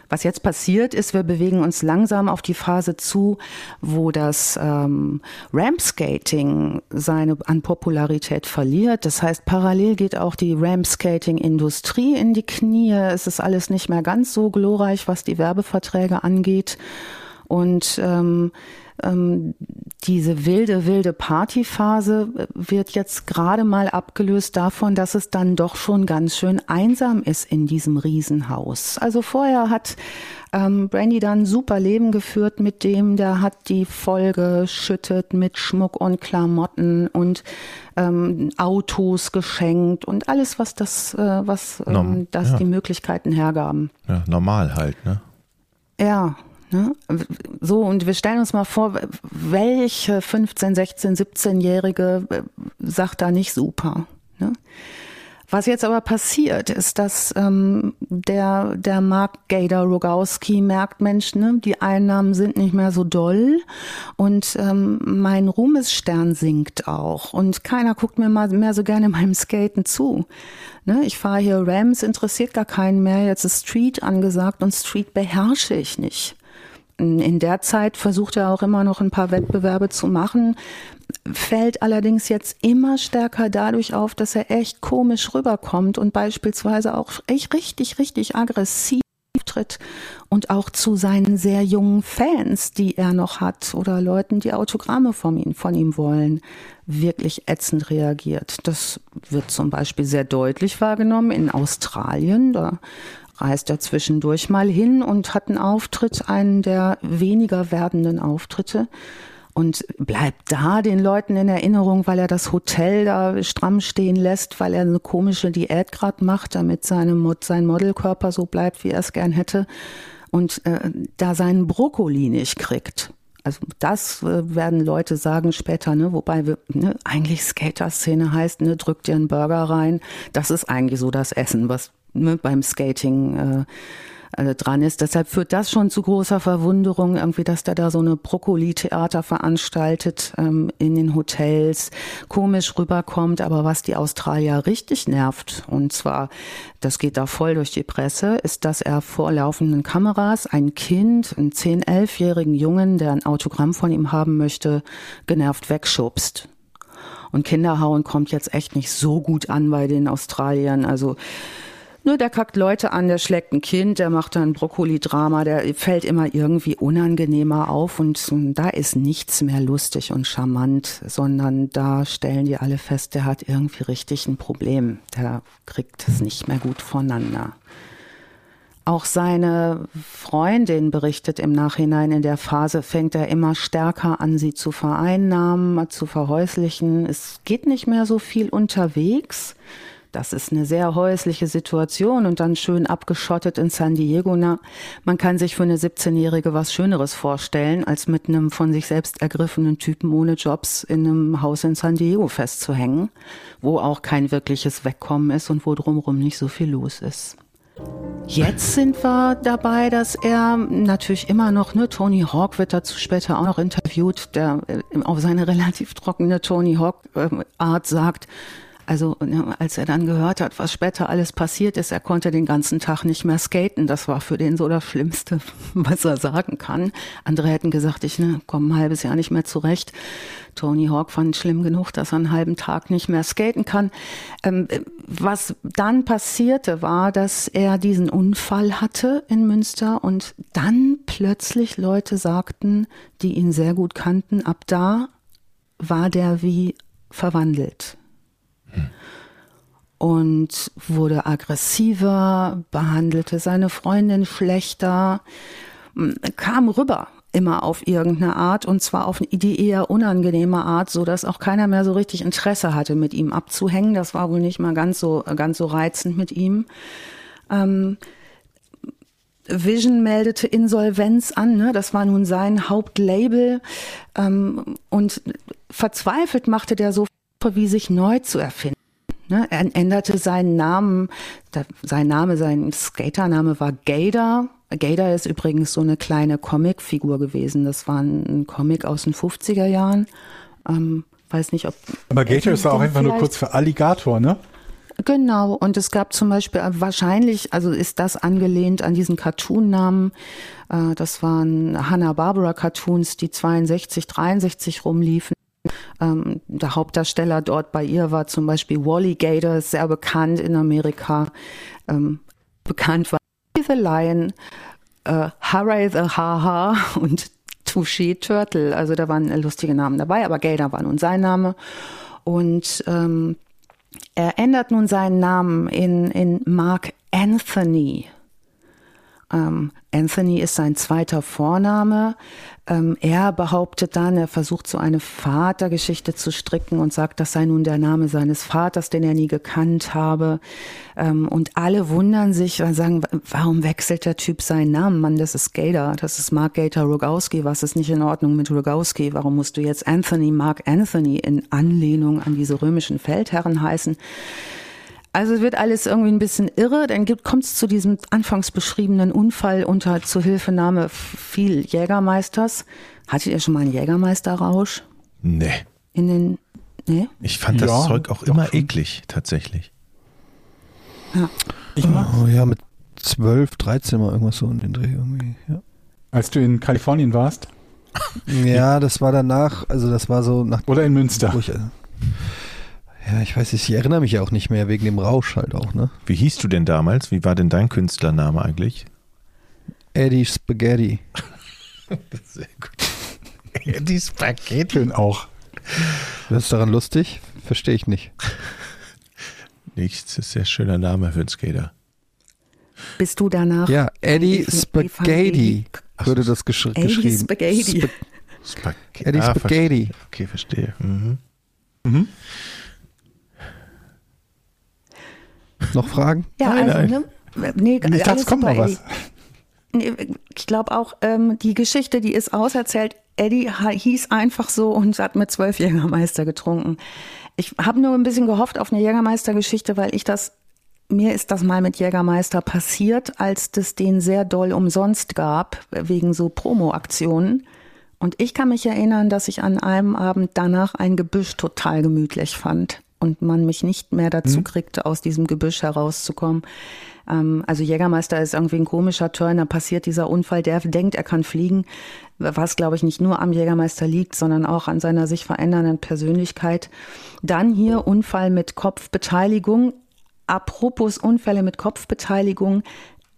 Was jetzt passiert ist, wir bewegen uns langsam auf die Phase zu, wo das ähm, Rampskating seine an Popularität verliert. Das heißt, parallel geht auch die Rampskating-Industrie in die Knie. Es ist alles nicht mehr ganz so glorreich, was die Werbeverträge angeht. Und ähm, ähm, diese wilde, wilde Partyphase wird jetzt gerade mal abgelöst davon, dass es dann doch schon ganz schön einsam ist in diesem Riesenhaus. Also vorher hat ähm, Brandy dann ein super Leben geführt mit dem, der hat die voll geschüttet mit Schmuck und Klamotten und ähm, Autos geschenkt und alles, was das, äh, was ähm, Norm- das ja. die Möglichkeiten hergaben. Ja, normal halt, ne? Ja, ne? so und wir stellen uns mal vor, welche 15, 16, 17-Jährige äh, sagt da nicht super. Ne? Was jetzt aber passiert, ist, dass ähm, der, der Mark Gator Rogowski merkt, Mensch, ne, die Einnahmen sind nicht mehr so doll und ähm, mein Ruhmesstern sinkt auch und keiner guckt mir mal mehr so gerne beim Skaten zu. Ne, ich fahre hier Rams, interessiert gar keinen mehr, jetzt ist Street angesagt und Street beherrsche ich nicht. In der Zeit versucht er auch immer noch ein paar Wettbewerbe zu machen, fällt allerdings jetzt immer stärker dadurch auf, dass er echt komisch rüberkommt und beispielsweise auch echt richtig, richtig aggressiv tritt und auch zu seinen sehr jungen Fans, die er noch hat oder Leuten, die Autogramme von ihm, von ihm wollen, wirklich ätzend reagiert. Das wird zum Beispiel sehr deutlich wahrgenommen in Australien. Da reist er zwischendurch mal hin und hat einen Auftritt, einen der weniger werdenden Auftritte und bleibt da den Leuten in Erinnerung, weil er das Hotel da stramm stehen lässt, weil er eine komische Diät gerade macht, damit seine, sein Modelkörper so bleibt, wie er es gern hätte und äh, da seinen Brokkoli nicht kriegt. Also das äh, werden Leute sagen später, ne, wobei wir, ne, eigentlich Skater-Szene heißt, ne, drückt dir einen Burger rein. Das ist eigentlich so das Essen, was ne, beim Skating äh, äh, dran ist. Deshalb führt das schon zu großer Verwunderung, irgendwie, dass der da so eine Brokkoli-Theater veranstaltet ähm, in den Hotels, komisch rüberkommt, aber was die Australier richtig nervt, und zwar, das geht da voll durch die Presse, ist, dass er vor laufenden Kameras ein Kind, einen 10-, 11-jährigen Jungen, der ein Autogramm von ihm haben möchte, genervt wegschubst. Und Kinderhauen kommt jetzt echt nicht so gut an bei den Australiern. Also nur der kackt Leute an, der schlägt ein Kind, der macht dann Brokkoli-Drama, der fällt immer irgendwie unangenehmer auf und da ist nichts mehr lustig und charmant, sondern da stellen die alle fest, der hat irgendwie richtig ein Problem. Der kriegt es nicht mehr gut voneinander. Auch seine Freundin berichtet im Nachhinein, in der Phase fängt er immer stärker an, sie zu vereinnahmen, zu verhäuslichen. Es geht nicht mehr so viel unterwegs. Das ist eine sehr häusliche Situation und dann schön abgeschottet in San Diego. Na, man kann sich für eine 17-Jährige was Schöneres vorstellen, als mit einem von sich selbst ergriffenen Typen ohne Jobs in einem Haus in San Diego festzuhängen, wo auch kein wirkliches Wegkommen ist und wo drumherum nicht so viel los ist. Jetzt sind wir dabei, dass er natürlich immer noch, ne, Tony Hawk wird dazu später auch noch interviewt, der äh, auf seine relativ trockene Tony Hawk äh, Art sagt, also ne, als er dann gehört hat, was später alles passiert ist, er konnte den ganzen Tag nicht mehr skaten. Das war für den so das Schlimmste, was er sagen kann. Andere hätten gesagt, ich ne, komme ein halbes Jahr nicht mehr zurecht. Tony Hawk fand schlimm genug, dass er einen halben Tag nicht mehr skaten kann. Ähm, was dann passierte, war, dass er diesen Unfall hatte in Münster und dann plötzlich Leute sagten, die ihn sehr gut kannten, ab da war der wie verwandelt. Und wurde aggressiver, behandelte seine Freundin schlechter, kam rüber immer auf irgendeine Art und zwar auf die eher unangenehme Art, so dass auch keiner mehr so richtig Interesse hatte, mit ihm abzuhängen. Das war wohl nicht mal ganz so ganz so reizend mit ihm. Ähm, Vision meldete Insolvenz an, ne? das war nun sein Hauptlabel ähm, und verzweifelt machte der so wie sich neu zu erfinden. Ne? Er änderte seinen Namen, der, sein Name, sein Skatername war Gator. Gator ist übrigens so eine kleine Comicfigur gewesen. Das war ein Comic aus den 50er Jahren. Ähm, weiß nicht, ob. Aber Gator ist auch einfach nur kurz für Alligator, ne? Genau, und es gab zum Beispiel äh, wahrscheinlich, also ist das angelehnt an diesen Cartoon-Namen. Äh, das waren Hanna-Barbera-Cartoons, die 62, 63 rumliefen. Ähm, der Hauptdarsteller dort bei ihr war zum Beispiel Wally Gator, sehr bekannt in Amerika. Ähm, bekannt war the Lion, äh, Hurray the Haha und Touché Turtle. Also da waren lustige Namen dabei, aber Gator war nun sein Name. Und ähm, er ändert nun seinen Namen in, in Mark Anthony. Ähm, Anthony ist sein zweiter Vorname. Ähm, er behauptet dann, er versucht so eine Vatergeschichte zu stricken und sagt, das sei nun der Name seines Vaters, den er nie gekannt habe. Ähm, und alle wundern sich und sagen, warum wechselt der Typ seinen Namen? Mann, das ist Gator, das ist Mark Gator Rogowski. Was ist nicht in Ordnung mit Rogowski? Warum musst du jetzt Anthony, Mark Anthony in Anlehnung an diese römischen Feldherren heißen? Also es wird alles irgendwie ein bisschen irre. Dann kommt es zu diesem anfangs beschriebenen Unfall unter Zuhilfenahme viel Jägermeisters. Hattet ihr schon mal einen Jägermeisterrausch? Nee. In den, nee? Ich fand das ja, Zeug auch immer eklig, tatsächlich. Ja. Ich mag. Oh, ja, mit 12, 13 mal irgendwas so in den Dreh irgendwie, ja. Als du in Kalifornien warst? ja, das war danach, also das war so nach. Oder in Münster. Ich, ja, ich weiß nicht, ich erinnere mich ja auch nicht mehr wegen dem Rausch halt auch, ne? Wie hieß du denn damals? Wie war denn dein Künstlername eigentlich? Eddie Spaghetti. Sehr gut. Eddie Spaghetti. Schön auch. Was ist daran lustig? Verstehe ich nicht. Nichts, ist ein sehr schöner Name für einen Skater. Bist du danach? Ja, Eddie Spaghetti würde das gesch Eddie geschrieben. Spaghetti. Sp Spaghetti. Eddie ah, Spaghetti. okay, verstehe. Mhm. Mhm. Noch Fragen? Ja, nein, also, nein. Ne, nee, ich dachte, kommt noch was. Ich glaube auch, ähm, die Geschichte, die ist auserzählt. Eddie hieß einfach so und hat mit zwölf Jägermeister getrunken. Ich habe nur ein bisschen gehofft auf eine Jägermeister-Geschichte, weil ich das, mir ist das mal mit Jägermeister passiert, als das den sehr doll umsonst gab, wegen so Promo-Aktionen. Und ich kann mich erinnern, dass ich an einem Abend danach ein Gebüsch total gemütlich fand und man mich nicht mehr dazu mhm. kriegte, aus diesem Gebüsch herauszukommen. Ähm, also Jägermeister ist irgendwie ein komischer Turn, da passiert dieser Unfall, der denkt, er kann fliegen, was glaube ich nicht nur am Jägermeister liegt, sondern auch an seiner sich verändernden Persönlichkeit. Dann hier Unfall mit Kopfbeteiligung. Apropos Unfälle mit Kopfbeteiligung,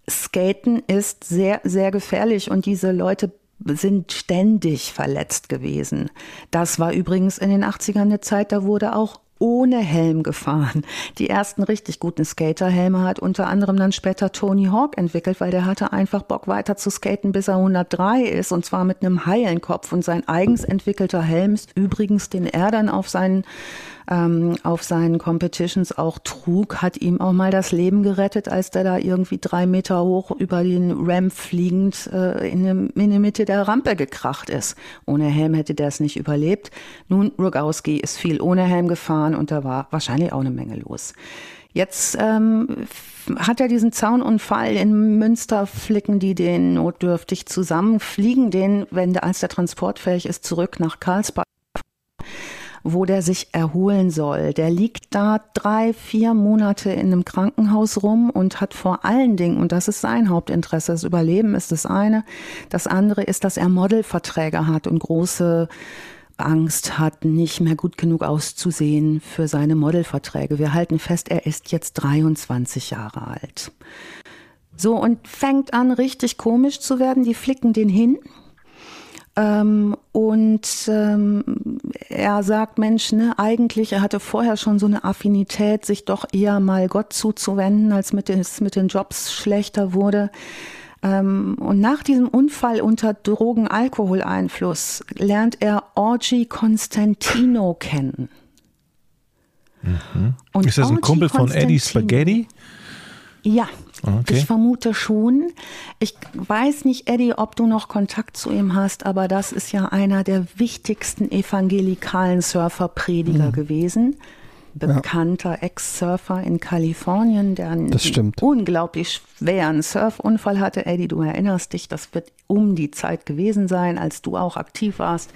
Skaten ist sehr, sehr gefährlich und diese Leute sind ständig verletzt gewesen. Das war übrigens in den 80ern eine Zeit, da wurde auch ohne Helm gefahren. Die ersten richtig guten Skaterhelme hat unter anderem dann später Tony Hawk entwickelt, weil der hatte einfach Bock weiter zu skaten, bis er 103 ist und zwar mit einem heilen Kopf und sein eigens entwickelter Helm ist übrigens, den er dann auf seinen ähm, auf seinen Competitions auch trug, hat ihm auch mal das Leben gerettet, als der da irgendwie drei Meter hoch über den Ramp fliegend äh, in, dem, in die Mitte der Rampe gekracht ist. Ohne Helm hätte der es nicht überlebt. Nun, Rogowski ist viel ohne Helm gefahren und da war wahrscheinlich auch eine Menge los. Jetzt ähm, hat er diesen Zaununfall in Münster, flicken die den notdürftig zusammen, fliegen den, wenn der, als der transportfähig ist, zurück nach Karlsbad wo der sich erholen soll. Der liegt da drei, vier Monate in einem Krankenhaus rum und hat vor allen Dingen, und das ist sein Hauptinteresse, das Überleben ist das eine. Das andere ist, dass er Modelverträge hat und große Angst hat, nicht mehr gut genug auszusehen für seine Modelverträge. Wir halten fest, er ist jetzt 23 Jahre alt. So, und fängt an, richtig komisch zu werden. Die flicken den hin Ähm, und ähm, er sagt, Mensch, ne, eigentlich, er hatte vorher schon so eine Affinität, sich doch eher mal Gott zuzuwenden, als mit, des, mit den Jobs schlechter wurde. Ähm, und nach diesem Unfall unter Drogen-Alkoholeinfluss lernt er Orgy Constantino kennen. Mhm. Ist das ein Kumpel von Eddie Spaghetti? Ja, okay. ich vermute schon. Ich weiß nicht, Eddie, ob du noch Kontakt zu ihm hast, aber das ist ja einer der wichtigsten evangelikalen Surferprediger mhm. gewesen. Bekannter ja. Ex-Surfer in Kalifornien, der einen unglaublich schweren Surfunfall hatte. Eddie, du erinnerst dich, das wird um die Zeit gewesen sein, als du auch aktiv warst.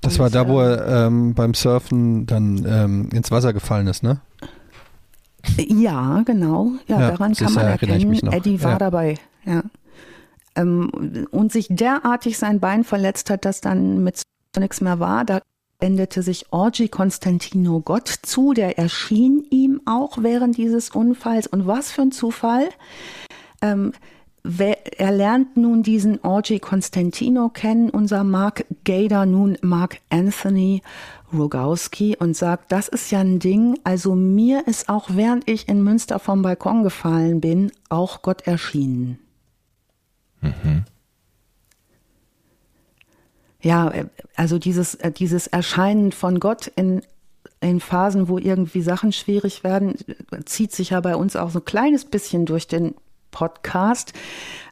Das war da, wo er ähm, beim Surfen dann ähm, ins Wasser gefallen ist, ne? Ja, genau. Ja, ja daran kann man erkennen, Eddie war ja. dabei. Ja. Ähm, und sich derartig sein Bein verletzt hat, dass dann mit nichts mehr war. Da wendete sich Orgi Constantino Gott zu, der erschien ihm auch während dieses Unfalls. Und was für ein Zufall. Ähm, er lernt nun diesen Orgi Constantino kennen, unser Mark Gader, nun Mark Anthony Rogowski und sagt, das ist ja ein Ding, also mir ist auch während ich in Münster vom Balkon gefallen bin, auch Gott erschienen. Mhm. Ja, also dieses, äh, dieses Erscheinen von Gott in, in Phasen, wo irgendwie Sachen schwierig werden, zieht sich ja bei uns auch so ein kleines bisschen durch den Podcast.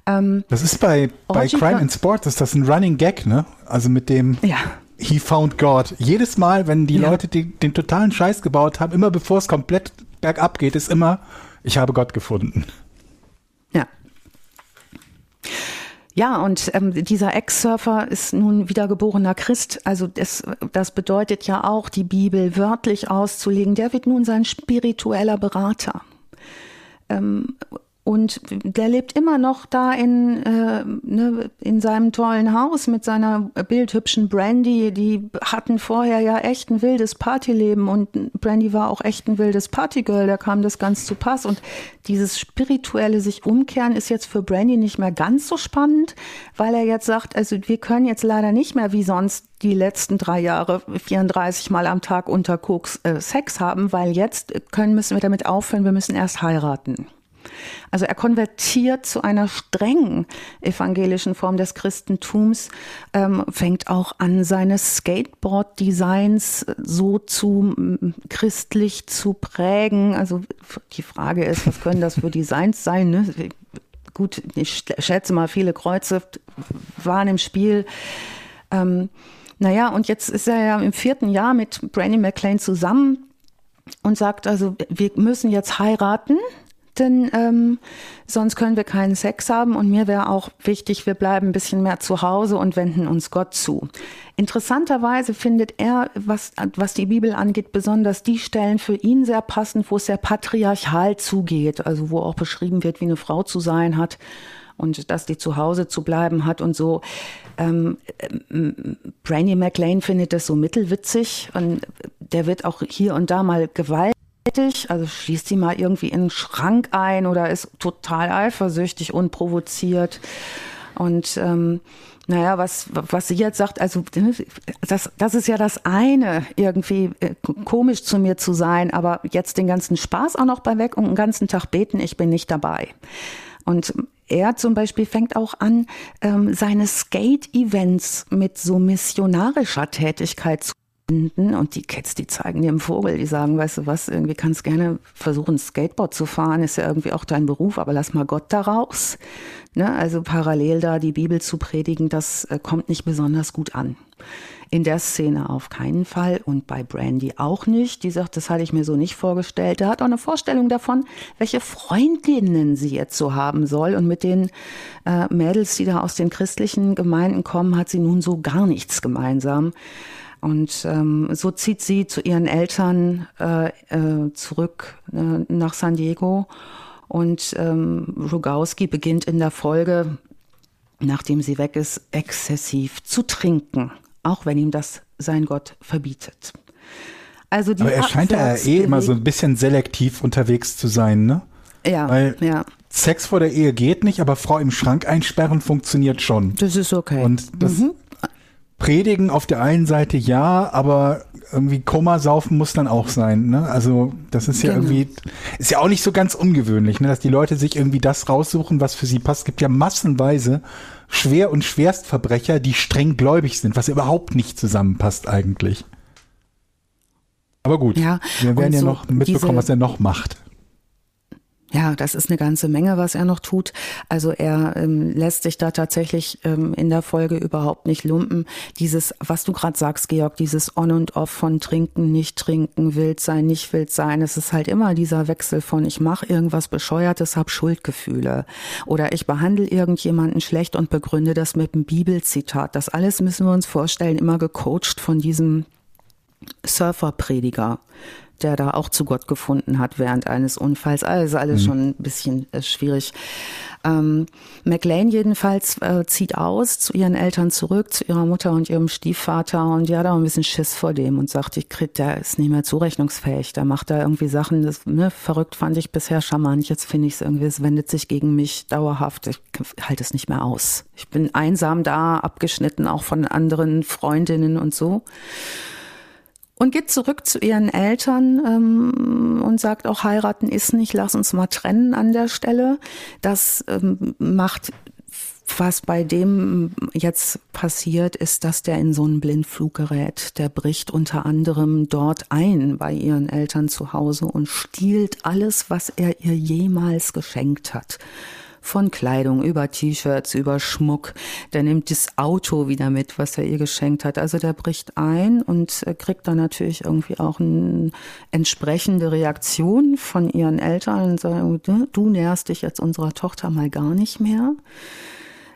Ähm, das ist bei, bei Crime in Sport, ist das ein Running Gag, ne? Also mit dem. Ja. He found God. Jedes Mal, wenn die ja. Leute die, den totalen Scheiß gebaut haben, immer bevor es komplett bergab geht, ist immer, ich habe Gott gefunden. Ja. Ja, und ähm, dieser Ex-Surfer ist nun wiedergeborener Christ. Also das, das bedeutet ja auch, die Bibel wörtlich auszulegen. Der wird nun sein spiritueller Berater. Ähm, und der lebt immer noch da in, äh, ne, in seinem tollen Haus mit seiner bildhübschen Brandy. Die hatten vorher ja echt ein wildes Partyleben und Brandy war auch echt ein wildes Partygirl. Da kam das ganz zu Pass. Und dieses spirituelle sich umkehren ist jetzt für Brandy nicht mehr ganz so spannend, weil er jetzt sagt, also wir können jetzt leider nicht mehr wie sonst die letzten drei Jahre 34 Mal am Tag unter Koks äh, Sex haben, weil jetzt können, müssen wir damit aufhören, wir müssen erst heiraten. Also er konvertiert zu einer strengen evangelischen Form des Christentums, ähm, fängt auch an, seine Skateboard-Designs so zu christlich zu prägen. Also die Frage ist, was können das für Designs sein? Ne? Gut, ich schätze mal, viele Kreuze waren im Spiel. Ähm, naja, und jetzt ist er ja im vierten Jahr mit Brandy McLean zusammen und sagt also, wir müssen jetzt heiraten denn ähm, sonst können wir keinen Sex haben und mir wäre auch wichtig, wir bleiben ein bisschen mehr zu Hause und wenden uns Gott zu. Interessanterweise findet er, was, was die Bibel angeht, besonders die Stellen für ihn sehr passend, wo es sehr patriarchal zugeht, also wo auch beschrieben wird, wie eine Frau zu sein hat und dass die zu Hause zu bleiben hat und so. Ähm, ähm, Brainy McLean findet das so mittelwitzig und der wird auch hier und da mal Gewalt also schließt sie mal irgendwie in einen Schrank ein oder ist total eifersüchtig, unprovoziert. Und ähm, naja, was, was sie jetzt sagt, also das, das ist ja das eine, irgendwie äh, komisch zu mir zu sein, aber jetzt den ganzen Spaß auch noch bei weg und den ganzen Tag beten, ich bin nicht dabei. Und er zum Beispiel fängt auch an, ähm, seine Skate-Events mit so missionarischer Tätigkeit zu und die Kids, die zeigen dir im Vogel, die sagen, weißt du was, irgendwie kannst gerne versuchen, Skateboard zu fahren, ist ja irgendwie auch dein Beruf, aber lass mal Gott da raus. Ne? Also parallel da die Bibel zu predigen, das äh, kommt nicht besonders gut an. In der Szene auf keinen Fall und bei Brandy auch nicht. Die sagt, das hatte ich mir so nicht vorgestellt. Da hat auch eine Vorstellung davon, welche Freundinnen sie jetzt so haben soll. Und mit den äh, Mädels, die da aus den christlichen Gemeinden kommen, hat sie nun so gar nichts gemeinsam. Und ähm, so zieht sie zu ihren Eltern äh, äh, zurück äh, nach San Diego. Und ähm, Rogowski beginnt in der Folge, nachdem sie weg ist, exzessiv zu trinken, auch wenn ihm das sein Gott verbietet. Also die Aber er scheint ja eh immer so ein bisschen selektiv unterwegs zu sein, ne? Ja, Weil ja. Sex vor der Ehe geht nicht, aber Frau im Schrank einsperren funktioniert schon. Das ist okay. Und das, mhm. Predigen auf der einen Seite ja, aber irgendwie Komasaufen muss dann auch sein. Ne? Also das ist ja genau. irgendwie, ist ja auch nicht so ganz ungewöhnlich, ne? dass die Leute sich irgendwie das raussuchen, was für sie passt. Es gibt ja massenweise Schwer- und Schwerstverbrecher, die streng gläubig sind, was überhaupt nicht zusammenpasst eigentlich. Aber gut, ja, wir werden ja so noch mitbekommen, was er noch macht. Ja, das ist eine ganze Menge, was er noch tut. Also er ähm, lässt sich da tatsächlich ähm, in der Folge überhaupt nicht lumpen. Dieses, was du gerade sagst, Georg, dieses On und Off von trinken, nicht trinken, wild sein, nicht wild sein. Es ist halt immer dieser Wechsel von ich mache irgendwas Bescheuertes, hab Schuldgefühle. Oder ich behandle irgendjemanden schlecht und begründe das mit einem Bibelzitat. Das alles müssen wir uns vorstellen, immer gecoacht von diesem Surferprediger, der da auch zu Gott gefunden hat während eines Unfalls. Also alles mhm. schon ein bisschen äh, schwierig. Ähm, McLean jedenfalls äh, zieht aus zu ihren Eltern zurück, zu ihrer Mutter und ihrem Stiefvater und hat auch ein bisschen Schiss vor dem und sagt, ich krieg, der ist nicht mehr zurechnungsfähig, der macht da irgendwie Sachen, das ne, verrückt fand ich bisher charmant, jetzt finde ich es irgendwie, es wendet sich gegen mich dauerhaft, ich halte es nicht mehr aus. Ich bin einsam da, abgeschnitten auch von anderen Freundinnen und so und geht zurück zu ihren Eltern ähm, und sagt auch, heiraten ist nicht, lass uns mal trennen an der Stelle. Das ähm, macht was bei dem jetzt passiert, ist, dass der in so einen Blindflug gerät. Der bricht unter anderem dort ein bei ihren Eltern zu Hause und stiehlt alles, was er ihr jemals geschenkt hat. Von Kleidung über T-Shirts, über Schmuck. Der nimmt das Auto wieder mit, was er ihr geschenkt hat. Also der bricht ein und kriegt dann natürlich irgendwie auch eine entsprechende Reaktion von ihren Eltern und sagen, du näherst dich jetzt unserer Tochter mal gar nicht mehr.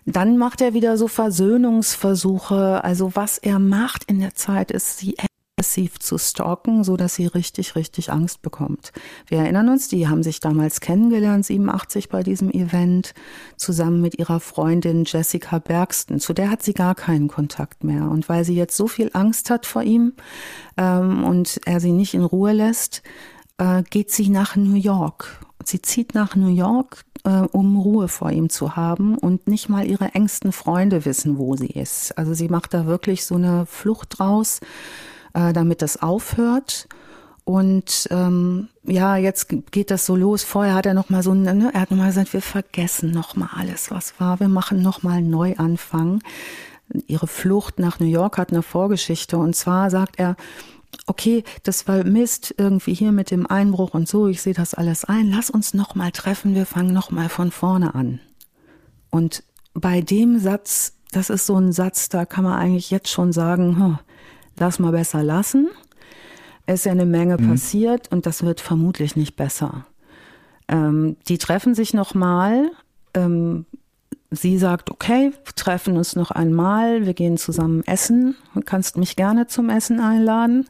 Dann macht er wieder so Versöhnungsversuche. Also was er macht in der Zeit ist, sie aggressiv zu stalken, so dass sie richtig, richtig Angst bekommt. Wir erinnern uns, die haben sich damals kennengelernt, 87 bei diesem Event, zusammen mit ihrer Freundin Jessica Bergsten. Zu der hat sie gar keinen Kontakt mehr. Und weil sie jetzt so viel Angst hat vor ihm ähm, und er sie nicht in Ruhe lässt, äh, geht sie nach New York. Sie zieht nach New York, äh, um Ruhe vor ihm zu haben und nicht mal ihre engsten Freunde wissen, wo sie ist. Also sie macht da wirklich so eine Flucht draus äh, damit das aufhört. Und ähm, ja, jetzt geht das so los. Vorher hat er noch mal so, ne, er hat noch mal gesagt, wir vergessen noch mal alles, was war. Wir machen noch mal einen Neuanfang. Ihre Flucht nach New York hat eine Vorgeschichte. Und zwar sagt er, okay, das war Mist irgendwie hier mit dem Einbruch und so. Ich sehe das alles ein. Lass uns noch mal treffen. Wir fangen noch mal von vorne an. Und bei dem Satz, das ist so ein Satz, da kann man eigentlich jetzt schon sagen, hm, lass mal besser lassen. Es ist ja eine Menge mhm. passiert und das wird vermutlich nicht besser. Ähm, die treffen sich nochmal. Ähm, sie sagt, okay, treffen uns noch einmal, wir gehen zusammen essen. Du kannst mich gerne zum Essen einladen.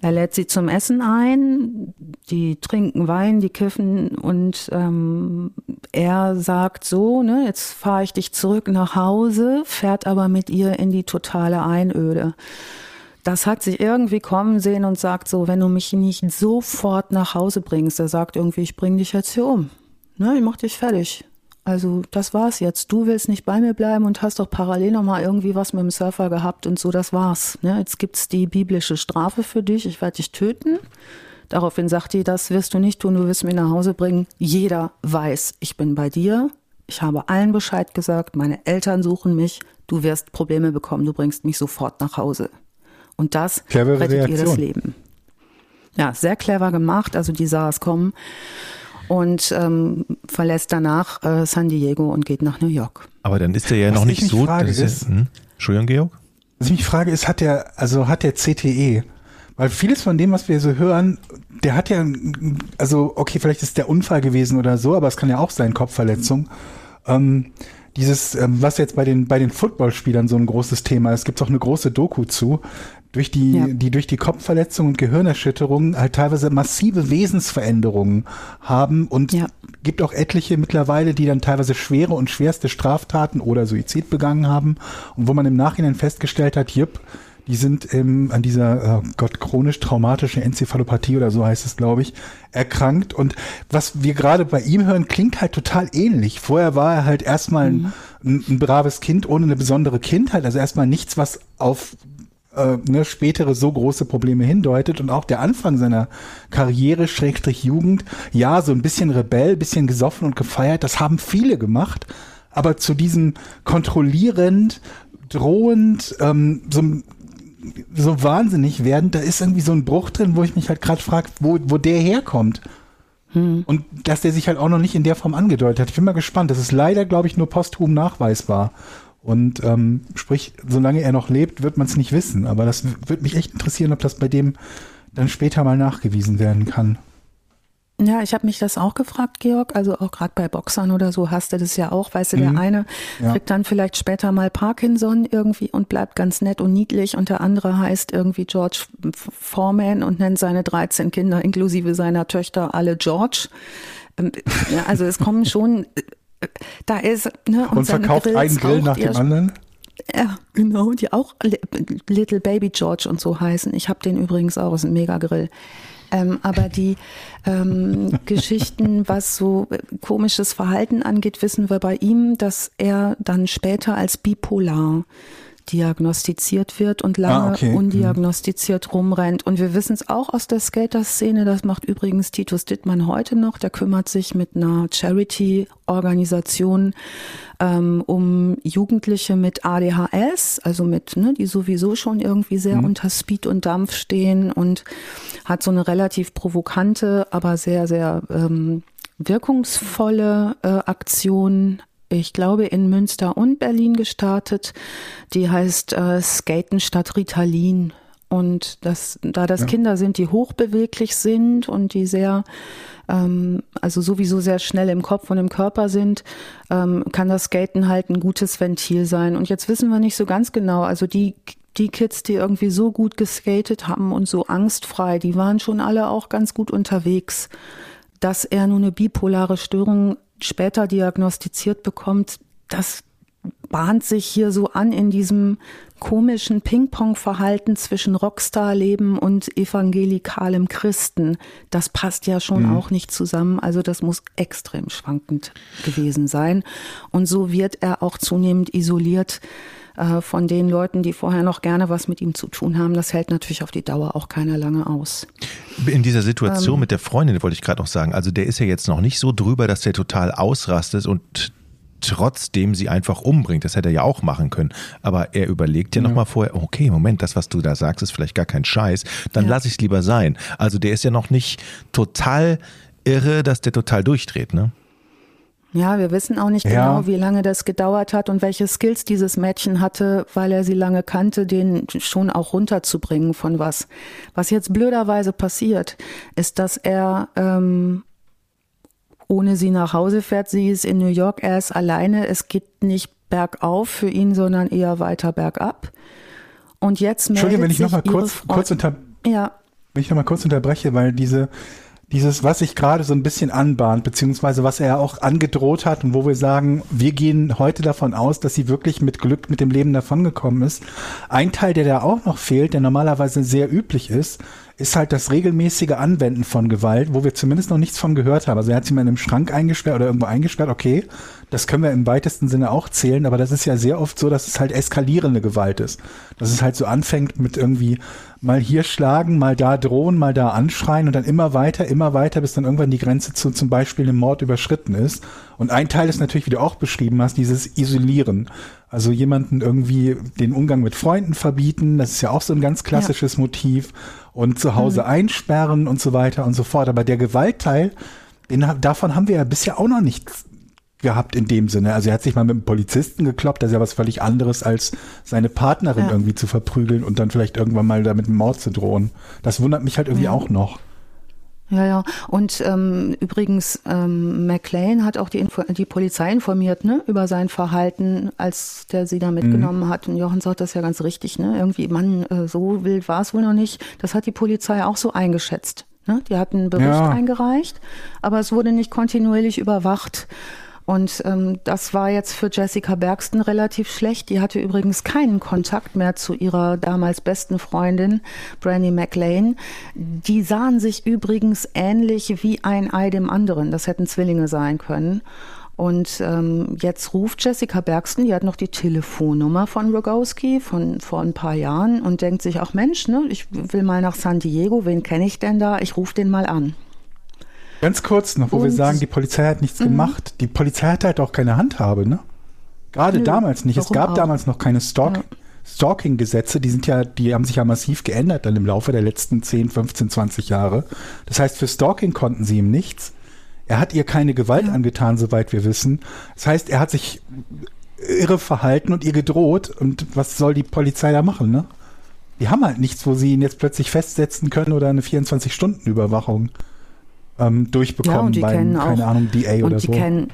Er lädt sie zum Essen ein, die trinken Wein, die kiffen und ähm, er sagt so, ne, jetzt fahre ich dich zurück nach Hause, fährt aber mit ihr in die totale Einöde das hat sich irgendwie kommen sehen und sagt so, wenn du mich nicht sofort nach Hause bringst, er sagt irgendwie, ich bring dich jetzt hier um. Ne, ich mach dich fertig. Also das war's jetzt. Du willst nicht bei mir bleiben und hast doch parallel noch mal irgendwie was mit dem Surfer gehabt und so, das war's. Ne, jetzt gibt's die biblische Strafe für dich, ich werde dich töten. Daraufhin sagt die, das wirst du nicht tun, du wirst mich nach Hause bringen. Jeder weiß, ich bin bei dir. Ich habe allen Bescheid gesagt, meine Eltern suchen mich, du wirst Probleme bekommen, du bringst mich sofort nach Hause. Und das Clevere rettet Reaktion. ihr das Leben. Ja, sehr clever gemacht. Also die sah es kommen und ähm, verlässt danach äh, San Diego und geht nach New York. Aber dann ist er ja Was noch nicht so. Frage ist, hm? Entschuldigung, Georg? Was ich mich frage, ist, hat der, also hat der CTE, weil vieles von dem, was wir so hören, der hat ja, also okay, vielleicht ist der Unfall gewesen oder so, aber es kann ja auch sein, Kopfverletzung. Ähm, dieses, ähm, was jetzt bei den, bei den Footballspielern so ein großes Thema ist, gibt es auch eine große Doku zu, durch die, ja. die durch die Kopfverletzung und Gehirnerschütterung halt teilweise massive Wesensveränderungen haben und ja. gibt auch etliche mittlerweile, die dann teilweise schwere und schwerste Straftaten oder Suizid begangen haben und wo man im Nachhinein festgestellt hat, jupp, Die sind ähm, an dieser, oh Gott, chronisch traumatische Enzephalopathie oder so heißt es, glaube ich, erkrankt. Und was wir gerade bei ihm hören, klingt halt total ähnlich. Vorher war er halt erstmal mhm. ein, ein, braves Kind ohne eine besondere Kindheit, also erstmal nichts, was auf äh, ne, spätere so große Probleme hindeutet und auch der Anfang seiner Karriere, Schrägstrich Jugend, ja, so ein bisschen Rebell, bisschen gesoffen und gefeiert, das haben viele gemacht, aber zu diesem kontrollierend, drohend, ähm, so so wahnsinnig werden, da ist irgendwie so ein Bruch drin, wo ich mich halt gerade frage, wo, wo der herkommt. Hm. Und dass der sich halt auch noch nicht in der Form angedeutet hat. Ich bin mal gespannt. Das ist leider, glaube ich, nur posthum nachweisbar. Und ähm, sprich, solange er noch lebt, wird man es nicht wissen. Aber das würde mich echt interessieren, ob das bei dem dann später mal nachgewiesen werden kann. Ja, ich habe mich das auch gefragt, Georg. Also auch gerade bei Boxern oder so hast du das ja auch. Weißt du, der mhm. eine ja. kriegt dann vielleicht später mal Parkinson irgendwie und bleibt ganz nett und niedlich und der andere heißt irgendwie George Foreman und nennt seine 13 Kinder inklusive seiner Töchter alle George. Ähm, ja, also es kommen schon, da ist ne, und, und verkauft Grills einen Grill nach dem anderen. Ja, genau, die auch Little Baby George und so heißen. Ich habe den übrigens auch, ist ein Mega-Grill. Ähm, aber die ähm, Geschichten, was so komisches Verhalten angeht, wissen wir bei ihm, dass er dann später als bipolar diagnostiziert wird und lange ah, okay. Mhm. undiagnostiziert rumrennt. Und wir wissen es auch aus der Skater-Szene, das macht übrigens Titus Dittmann heute noch, der kümmert sich mit einer Charity-Organisation ähm, um Jugendliche mit ADHS, also mit, ne, die sowieso schon irgendwie sehr mhm. unter Speed und Dampf stehen und hat so eine relativ provokante, aber sehr, sehr ähm, wirkungsvolle äh, Aktion ich glaube, in Münster und Berlin gestartet. Die heißt äh, Skaten statt Ritalin. Und das, da das ja. Kinder sind, die hochbeweglich sind und die sehr, ähm, also sowieso sehr schnell im Kopf und im Körper sind, ähm, kann das Skaten halt ein gutes Ventil sein. Und jetzt wissen wir nicht so ganz genau, also die die Kids, die irgendwie so gut geskatet haben und so angstfrei, die waren schon alle auch ganz gut unterwegs. Dass er nur eine bipolare Störung später diagnostiziert bekommt, das bahnt sich hier so an in diesem komischen Ping-Pong-Verhalten zwischen Rockstar-Leben und evangelikalem Christen. Das passt ja schon mhm. auch nicht zusammen. Also das muss extrem schwankend gewesen sein. Und so wird er auch zunehmend isoliert äh, von den Leuten, die vorher noch gerne was mit ihm zu tun haben. Das hält natürlich auf die Dauer auch keiner lange aus. In dieser Situation ähm, mit der Freundin wollte ich gerade noch sagen, also der ist ja jetzt noch nicht so drüber, dass der total ausrastet und trotzdem sie einfach umbringt. Das hätte er ja auch machen können. Aber er überlegt ja, ja. nochmal vorher, okay, Moment, das, was du da sagst, ist vielleicht gar kein Scheiß. Dann ja. lasse ich es lieber sein. Also der ist ja noch nicht total irre, dass der total durchdreht, ne? Ja, wir wissen auch nicht ja. genau, wie lange das gedauert hat und welche Skills dieses Mädchen hatte, weil er sie lange kannte, den schon auch runterzubringen von was. Was jetzt blöderweise passiert, ist, dass er ähm, ohne sie nach Hause fährt. Sie ist in New York, er ist alleine. Es geht nicht bergauf für ihn, sondern eher weiter bergab. Und jetzt meldet Entschuldigung, wenn ich nochmal kurz, kurz unter, ja. wenn ich noch mal kurz unterbreche, weil diese dieses, was sich gerade so ein bisschen anbahnt, beziehungsweise was er auch angedroht hat und wo wir sagen, wir gehen heute davon aus, dass sie wirklich mit Glück mit dem Leben davongekommen ist. Ein Teil, der da auch noch fehlt, der normalerweise sehr üblich ist, ist halt das regelmäßige Anwenden von Gewalt, wo wir zumindest noch nichts von gehört haben. Also er hat sie mal in einem Schrank eingesperrt oder irgendwo eingesperrt, okay, das können wir im weitesten Sinne auch zählen, aber das ist ja sehr oft so, dass es halt eskalierende Gewalt ist. Dass es halt so anfängt mit irgendwie mal hier schlagen, mal da drohen, mal da anschreien und dann immer weiter, immer weiter, bis dann irgendwann die Grenze zu zum Beispiel einem Mord überschritten ist. Und ein Teil ist natürlich, wie du auch beschrieben hast, dieses Isolieren. Also jemanden irgendwie den Umgang mit Freunden verbieten, das ist ja auch so ein ganz klassisches ja. Motiv und zu Hause mhm. einsperren und so weiter und so fort. Aber der Gewaltteil, den, davon haben wir ja bisher auch noch nichts gehabt in dem Sinne. Also er hat sich mal mit einem Polizisten gekloppt, das ist ja was völlig anderes, als seine Partnerin ja. irgendwie zu verprügeln und dann vielleicht irgendwann mal damit einem Mord zu drohen. Das wundert mich halt irgendwie ja. auch noch. Ja, ja. Und ähm, übrigens, ähm, McLean hat auch die, Info die Polizei informiert, ne, über sein Verhalten, als der sie da mitgenommen mhm. hat. Und Jochen sagt das ja ganz richtig, ne? Irgendwie, Mann, äh, so wild war es wohl noch nicht. Das hat die Polizei auch so eingeschätzt. Ne? Die hatten einen Bericht ja. eingereicht, aber es wurde nicht kontinuierlich überwacht. Und ähm, das war jetzt für Jessica Bergston relativ schlecht. Die hatte übrigens keinen Kontakt mehr zu ihrer damals besten Freundin, Brandy McLean. Die sahen sich übrigens ähnlich wie ein Ei dem anderen. Das hätten Zwillinge sein können. Und ähm, jetzt ruft Jessica Bergsten, die hat noch die Telefonnummer von Rogowski von vor ein paar Jahren und denkt sich, ach Mensch, ne, ich will mal nach San Diego, wen kenne ich denn da? Ich rufe den mal an. Ganz kurz noch, wo und, wir sagen, die Polizei hat nichts mhm. gemacht. Die Polizei hat halt auch keine Handhabe, ne? Gerade Nö, damals nicht. Es gab auch? damals noch keine Stalk ja. Stalking-Gesetze, die sind ja, die haben sich ja massiv geändert dann im Laufe der letzten 10, 15, 20 Jahre. Das heißt, für Stalking konnten sie ihm nichts. Er hat ihr keine Gewalt ja. angetan, soweit wir wissen. Das heißt, er hat sich irre verhalten und ihr gedroht. Und was soll die Polizei da machen, ne? Die haben halt nichts, wo sie ihn jetzt plötzlich festsetzen können oder eine 24-Stunden-Überwachung ähm, durchbekommen ja, beim, keine Ahnung, DA oder so. Kennen,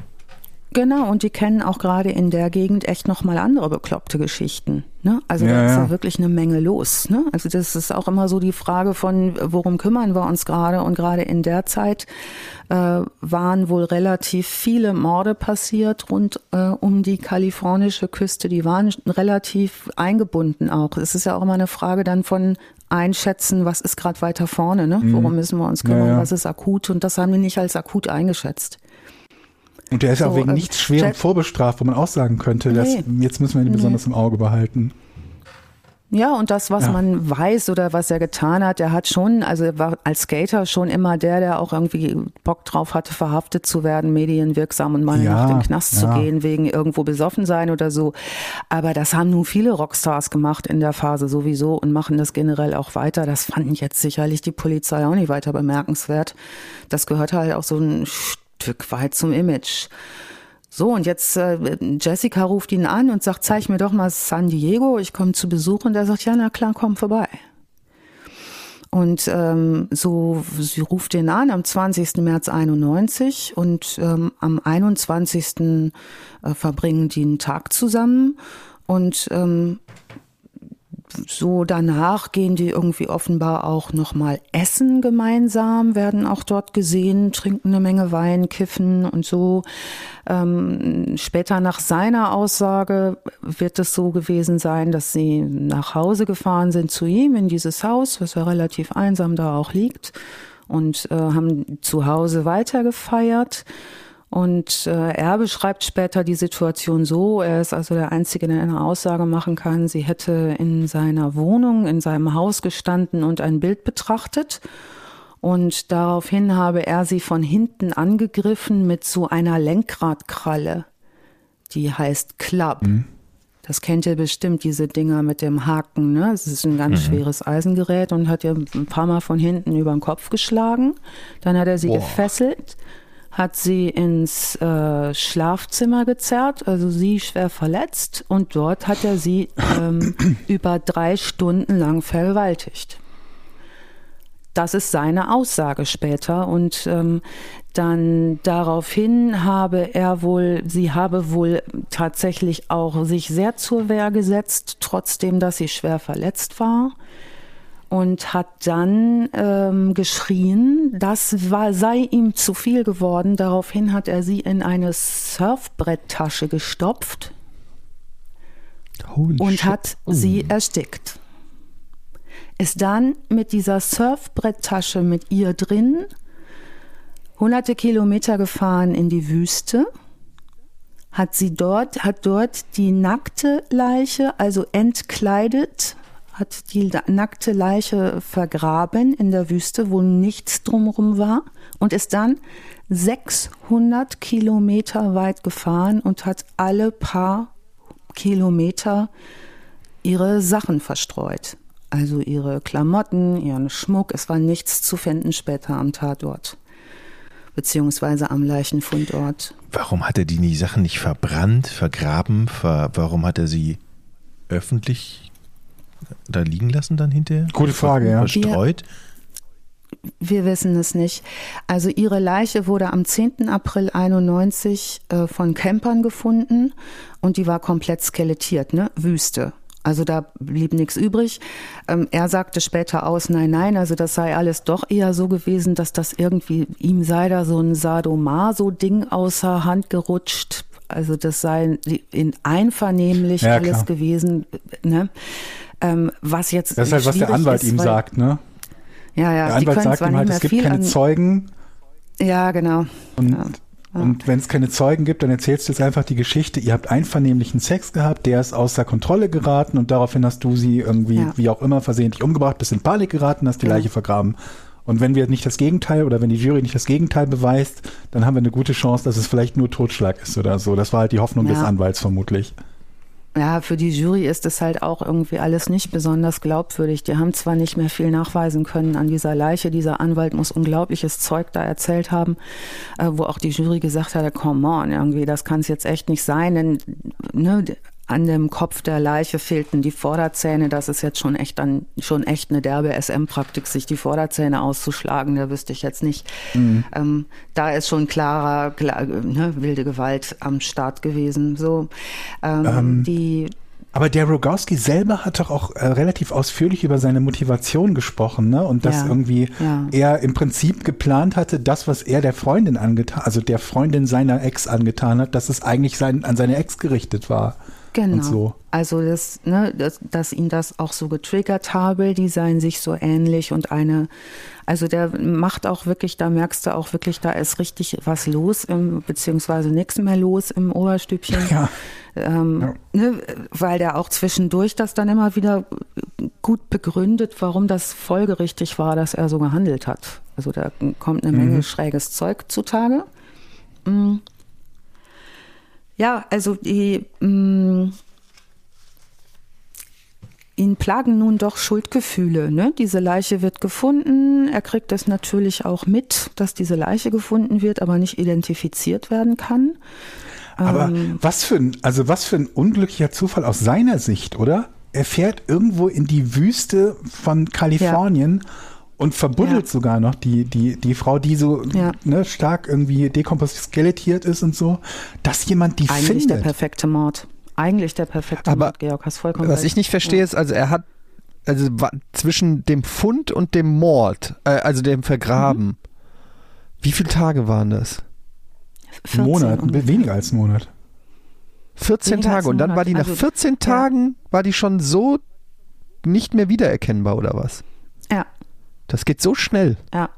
genau, und die kennen auch gerade in der Gegend echt nochmal andere bekloppte Geschichten. Ne? Also ja, da ist ja. ja wirklich eine Menge los. Ne? Also das ist auch immer so die Frage von, worum kümmern wir uns gerade? Und gerade in der Zeit äh, waren wohl relativ viele Morde passiert rund äh, um die kalifornische Küste. Die waren relativ eingebunden auch. Es ist ja auch immer eine Frage dann von einschätzen, was ist gerade weiter vorne, ne? Mhm. worum müssen wir uns kümmern, ja, ja. was ist akut und das haben wir nicht als akut eingeschätzt. Und der ist so, auch wegen äh, nichts schwerem vorbestraft, wo man auch sagen könnte, nee. dass, jetzt müssen wir ihn besonders nee. im Auge behalten. Ja, und das, was ja. man weiß oder was er getan hat, er hat schon, also er war als Skater schon immer der, der auch irgendwie Bock drauf hatte, verhaftet zu werden, medienwirksam und mal ja, nach dem Knast ja. zu gehen, wegen irgendwo besoffen sein oder so. Aber das haben nun viele Rockstars gemacht in der Phase sowieso und machen das generell auch weiter. Das fanden jetzt sicherlich die Polizei auch nicht weiter bemerkenswert. Das gehört halt auch so ein Stück weit zum Image. So, und jetzt äh, Jessica ruft ihn an und sagt, zeig mir doch mal San Diego, ich komme zu Besuch. Und er sagt, ja, na klar, komm vorbei. Und ähm, so, sie ruft ihn an am 20. März 91 und ähm, am 21. Äh, verbringen die einen Tag zusammen. Und ähm, so danach gehen die irgendwie offenbar auch nochmal essen gemeinsam, werden auch dort gesehen, trinken eine Menge Wein, kiffen und so. Ähm, später nach seiner Aussage wird es so gewesen sein, dass sie nach Hause gefahren sind zu ihm in dieses Haus, was ja relativ einsam da auch liegt, und äh, haben zu Hause weitergefeiert. Und äh, er beschreibt später die Situation so, er ist also der Einzige, der eine Aussage machen kann, sie hätte in seiner Wohnung, in seinem Haus gestanden und ein Bild betrachtet. Und daraufhin habe er sie von hinten angegriffen mit so einer Lenkradkralle, die heißt Club. Mhm. Das kennt ihr bestimmt, diese Dinger mit dem Haken. Ne? Das ist ein ganz mhm. schweres Eisengerät und hat ihr ein paar Mal von hinten über den Kopf geschlagen. Dann hat er sie Boah. gefesselt hat sie ins äh, Schlafzimmer gezerrt, also sie schwer verletzt und dort hat er sie ähm, über drei Stunden lang vergewaltigt. Das ist seine Aussage später und ähm, dann daraufhin habe er wohl, sie habe wohl tatsächlich auch sich sehr zur Wehr gesetzt, trotzdem, dass sie schwer verletzt war und hat dann ähm, geschrien, das war, sei ihm zu viel geworden. Daraufhin hat er sie in eine Surfbretttasche gestopft Holy und shit. hat sie erstickt. Ist dann mit dieser Surfbretttasche mit ihr drin hunderte Kilometer gefahren in die Wüste, hat sie dort, hat dort die nackte Leiche, also entkleidet, hat die nackte Leiche vergraben in der Wüste, wo nichts drumherum war und ist dann 600 Kilometer weit gefahren und hat alle paar Kilometer ihre Sachen verstreut. Also ihre Klamotten, ihren Schmuck. Es war nichts zu finden später am Tatort. Beziehungsweise am Leichenfundort. Warum hat er die Sachen nicht verbrannt, vergraben? Ver warum hat er sie öffentlich da liegen lassen dann hinterher? Gute Frage, ja. Verstreut? Wir, wir wissen es nicht. Also ihre Leiche wurde am 10. April 91 äh, von Campern gefunden und die war komplett skelettiert, ne? Wüste. Also da blieb nichts übrig. Ähm, er sagte später aus, nein, nein, also das sei alles doch eher so gewesen, dass das irgendwie, ihm sei da so ein Sadomaso-Ding außer Hand gerutscht. Also das sei in einvernehmlich ja, alles gewesen. Ne? Ähm, was jetzt Das ist halt, was der Anwalt ist, ihm sagt, ne? Ja, ja. Der Anwalt sagt ihm halt, es gibt keine Zeugen. Ja, genau. Und ja. Und wenn es keine Zeugen gibt, dann erzählst du jetzt einfach die Geschichte, ihr habt einvernehmlichen Sex gehabt, der ist außer Kontrolle geraten und daraufhin hast du sie irgendwie, ja. wie auch immer, versehentlich umgebracht, bist in Panik geraten, hast die ja. Leiche vergraben. Und wenn wir nicht das Gegenteil oder wenn die Jury nicht das Gegenteil beweist, dann haben wir eine gute Chance, dass es vielleicht nur Totschlag ist oder so. Das war halt die Hoffnung des Anwalts vermutlich ja, für die Jury ist es halt auch irgendwie alles nicht besonders glaubwürdig. Die haben zwar nicht mehr viel nachweisen können an dieser Leiche. Dieser Anwalt muss unglaubliches Zeug da erzählt haben, äh, wo auch die Jury gesagt hat, come on, irgendwie, das kann es jetzt echt nicht sein, denn ne, an dem Kopf der Leiche fehlten die Vorderzähne. Das ist jetzt schon echt dann schon echt eine derbe SM-Praktik, sich die Vorderzähne auszuschlagen. Da wüsste ich jetzt nicht. Mhm. Ähm, da ist schon klarer, klar, ne, wilde Gewalt am Start gewesen. So ähm, ähm, die aber der Rogowski selber hat doch auch äh, relativ ausführlich über seine Motivation gesprochen, ne? Und dass ja, irgendwie ja. er im Prinzip geplant hatte, das, was er der Freundin angetan, also der Freundin seiner Ex angetan hat, dass es eigentlich sein, an seine Ex gerichtet war. Genau. So. Also das, ne, dass, dass ihn das auch so getriggert habe, die seien sich so ähnlich und eine, also der macht auch wirklich, da merkst du auch wirklich, da ist richtig was los, im, beziehungsweise nichts mehr los im Oberstübchen. Ja. Ähm, ja. Ne, weil der auch zwischendurch das dann immer wieder gut begründet, warum das folgerichtig war, dass er so gehandelt hat. Also da kommt eine Menge mhm. schräges Zeug zutage. Mhm. Ja, also die mh, mm, ihn plagen nun doch Schuldgefühle. Ne? Diese Leiche wird gefunden. Er kriegt das natürlich auch mit, dass diese Leiche gefunden wird, aber nicht identifiziert werden kann. Aber ähm, was für ein, also was für ein unglücklicher Zufall aus seiner Sicht, oder? Er fährt irgendwo in die Wüste von Kalifornien ja und verbuddelt ja. sogar noch die, die, die Frau, die so ja. ne, stark irgendwie dekompositiert ist und so, dass jemand die Eigentlich findet. Eigentlich der perfekte Mord. Eigentlich der perfekte Aber Mord, Georg, hast vollkommen Was recht. ich nicht verstehe, ja. ist, also er hat also zwischen dem Fund und dem Mord, äh, also dem Vergraben, mhm. wie viele Tage waren das? Ein Monat, weniger als ein Monat. 14 weniger Tage und dann war die nach also, 14 Tagen, war die schon so nicht mehr wiedererkennbar oder was? Ja, das geht so schnell. Ja.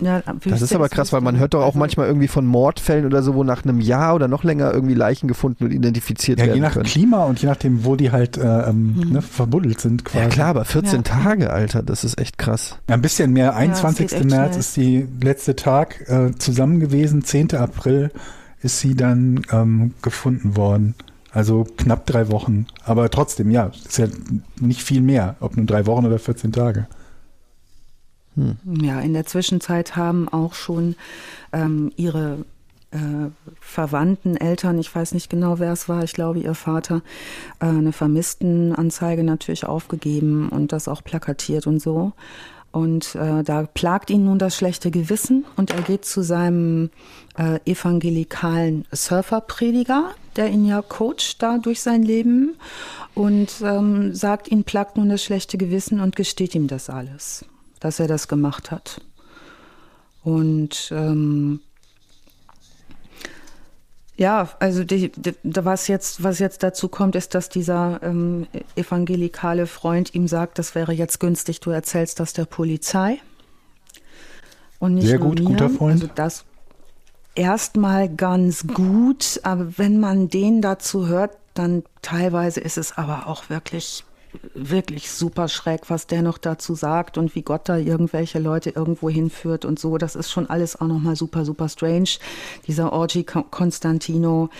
Ja, das ist aber krass, weil man hört doch auch also, manchmal irgendwie von Mordfällen oder so, wo nach einem Jahr oder noch länger irgendwie Leichen gefunden und identifiziert ja, werden je nach können. Klima und je nachdem, wo die halt äh, ähm, mhm. ne, verbuddelt sind quasi. Ja klar, aber 14 ja. Tage, Alter, das ist echt krass. Ja, ein bisschen mehr. 21. Ja, März schnell. ist die letzte Tag äh, zusammen gewesen. 10. April ist sie dann ähm, gefunden worden. Also knapp drei Wochen. Aber trotzdem, ja, ist ja nicht viel mehr, ob nun drei Wochen oder 14 Tage. Hm. Ja, in der Zwischenzeit haben auch schon ähm, ihre äh, Verwandten, Eltern, ich weiß nicht genau, wer es war, ich glaube ihr Vater, äh, eine Vermisstenanzeige natürlich aufgegeben und das auch plakatiert und so. Und äh, da plagt ihn nun das schlechte Gewissen und er geht zu seinem äh, evangelikalen Surferprediger, der ihn ja coacht da durch sein Leben und ähm, sagt, ihn plagt nun das schlechte Gewissen und gesteht ihm das alles dass er das gemacht hat. Und ähm, ja, also die, die, was jetzt was jetzt dazu kommt, ist, dass dieser ähm, evangelikale Freund ihm sagt, das wäre jetzt günstig. Du erzählst das der Polizei und nicht Sehr gut, mir. guter Freund. Also das erstmal ganz gut, aber wenn man den dazu hört, dann teilweise ist es aber auch wirklich wirklich super schräg, was der noch dazu sagt und wie Gott da irgendwelche Leute irgendwo hinführt und so. Das ist schon alles auch nochmal super, super strange. Dieser Orgi Konstantino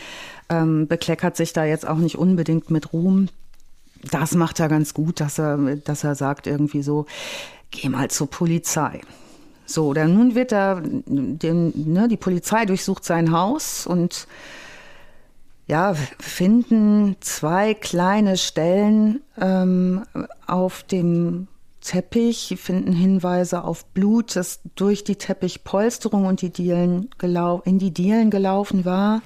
ähm, bekleckert sich da jetzt auch nicht unbedingt mit Ruhm. Das macht er ganz gut, dass er, dass er sagt irgendwie so, geh mal zur Polizei. So, dann nun wird er, den, ne, die Polizei durchsucht sein Haus und ja, finden zwei kleine Stellen ähm, auf dem Teppich, finden Hinweise auf Blut, das durch die Teppichpolsterung und die Dielen in die Dielen gelaufen war,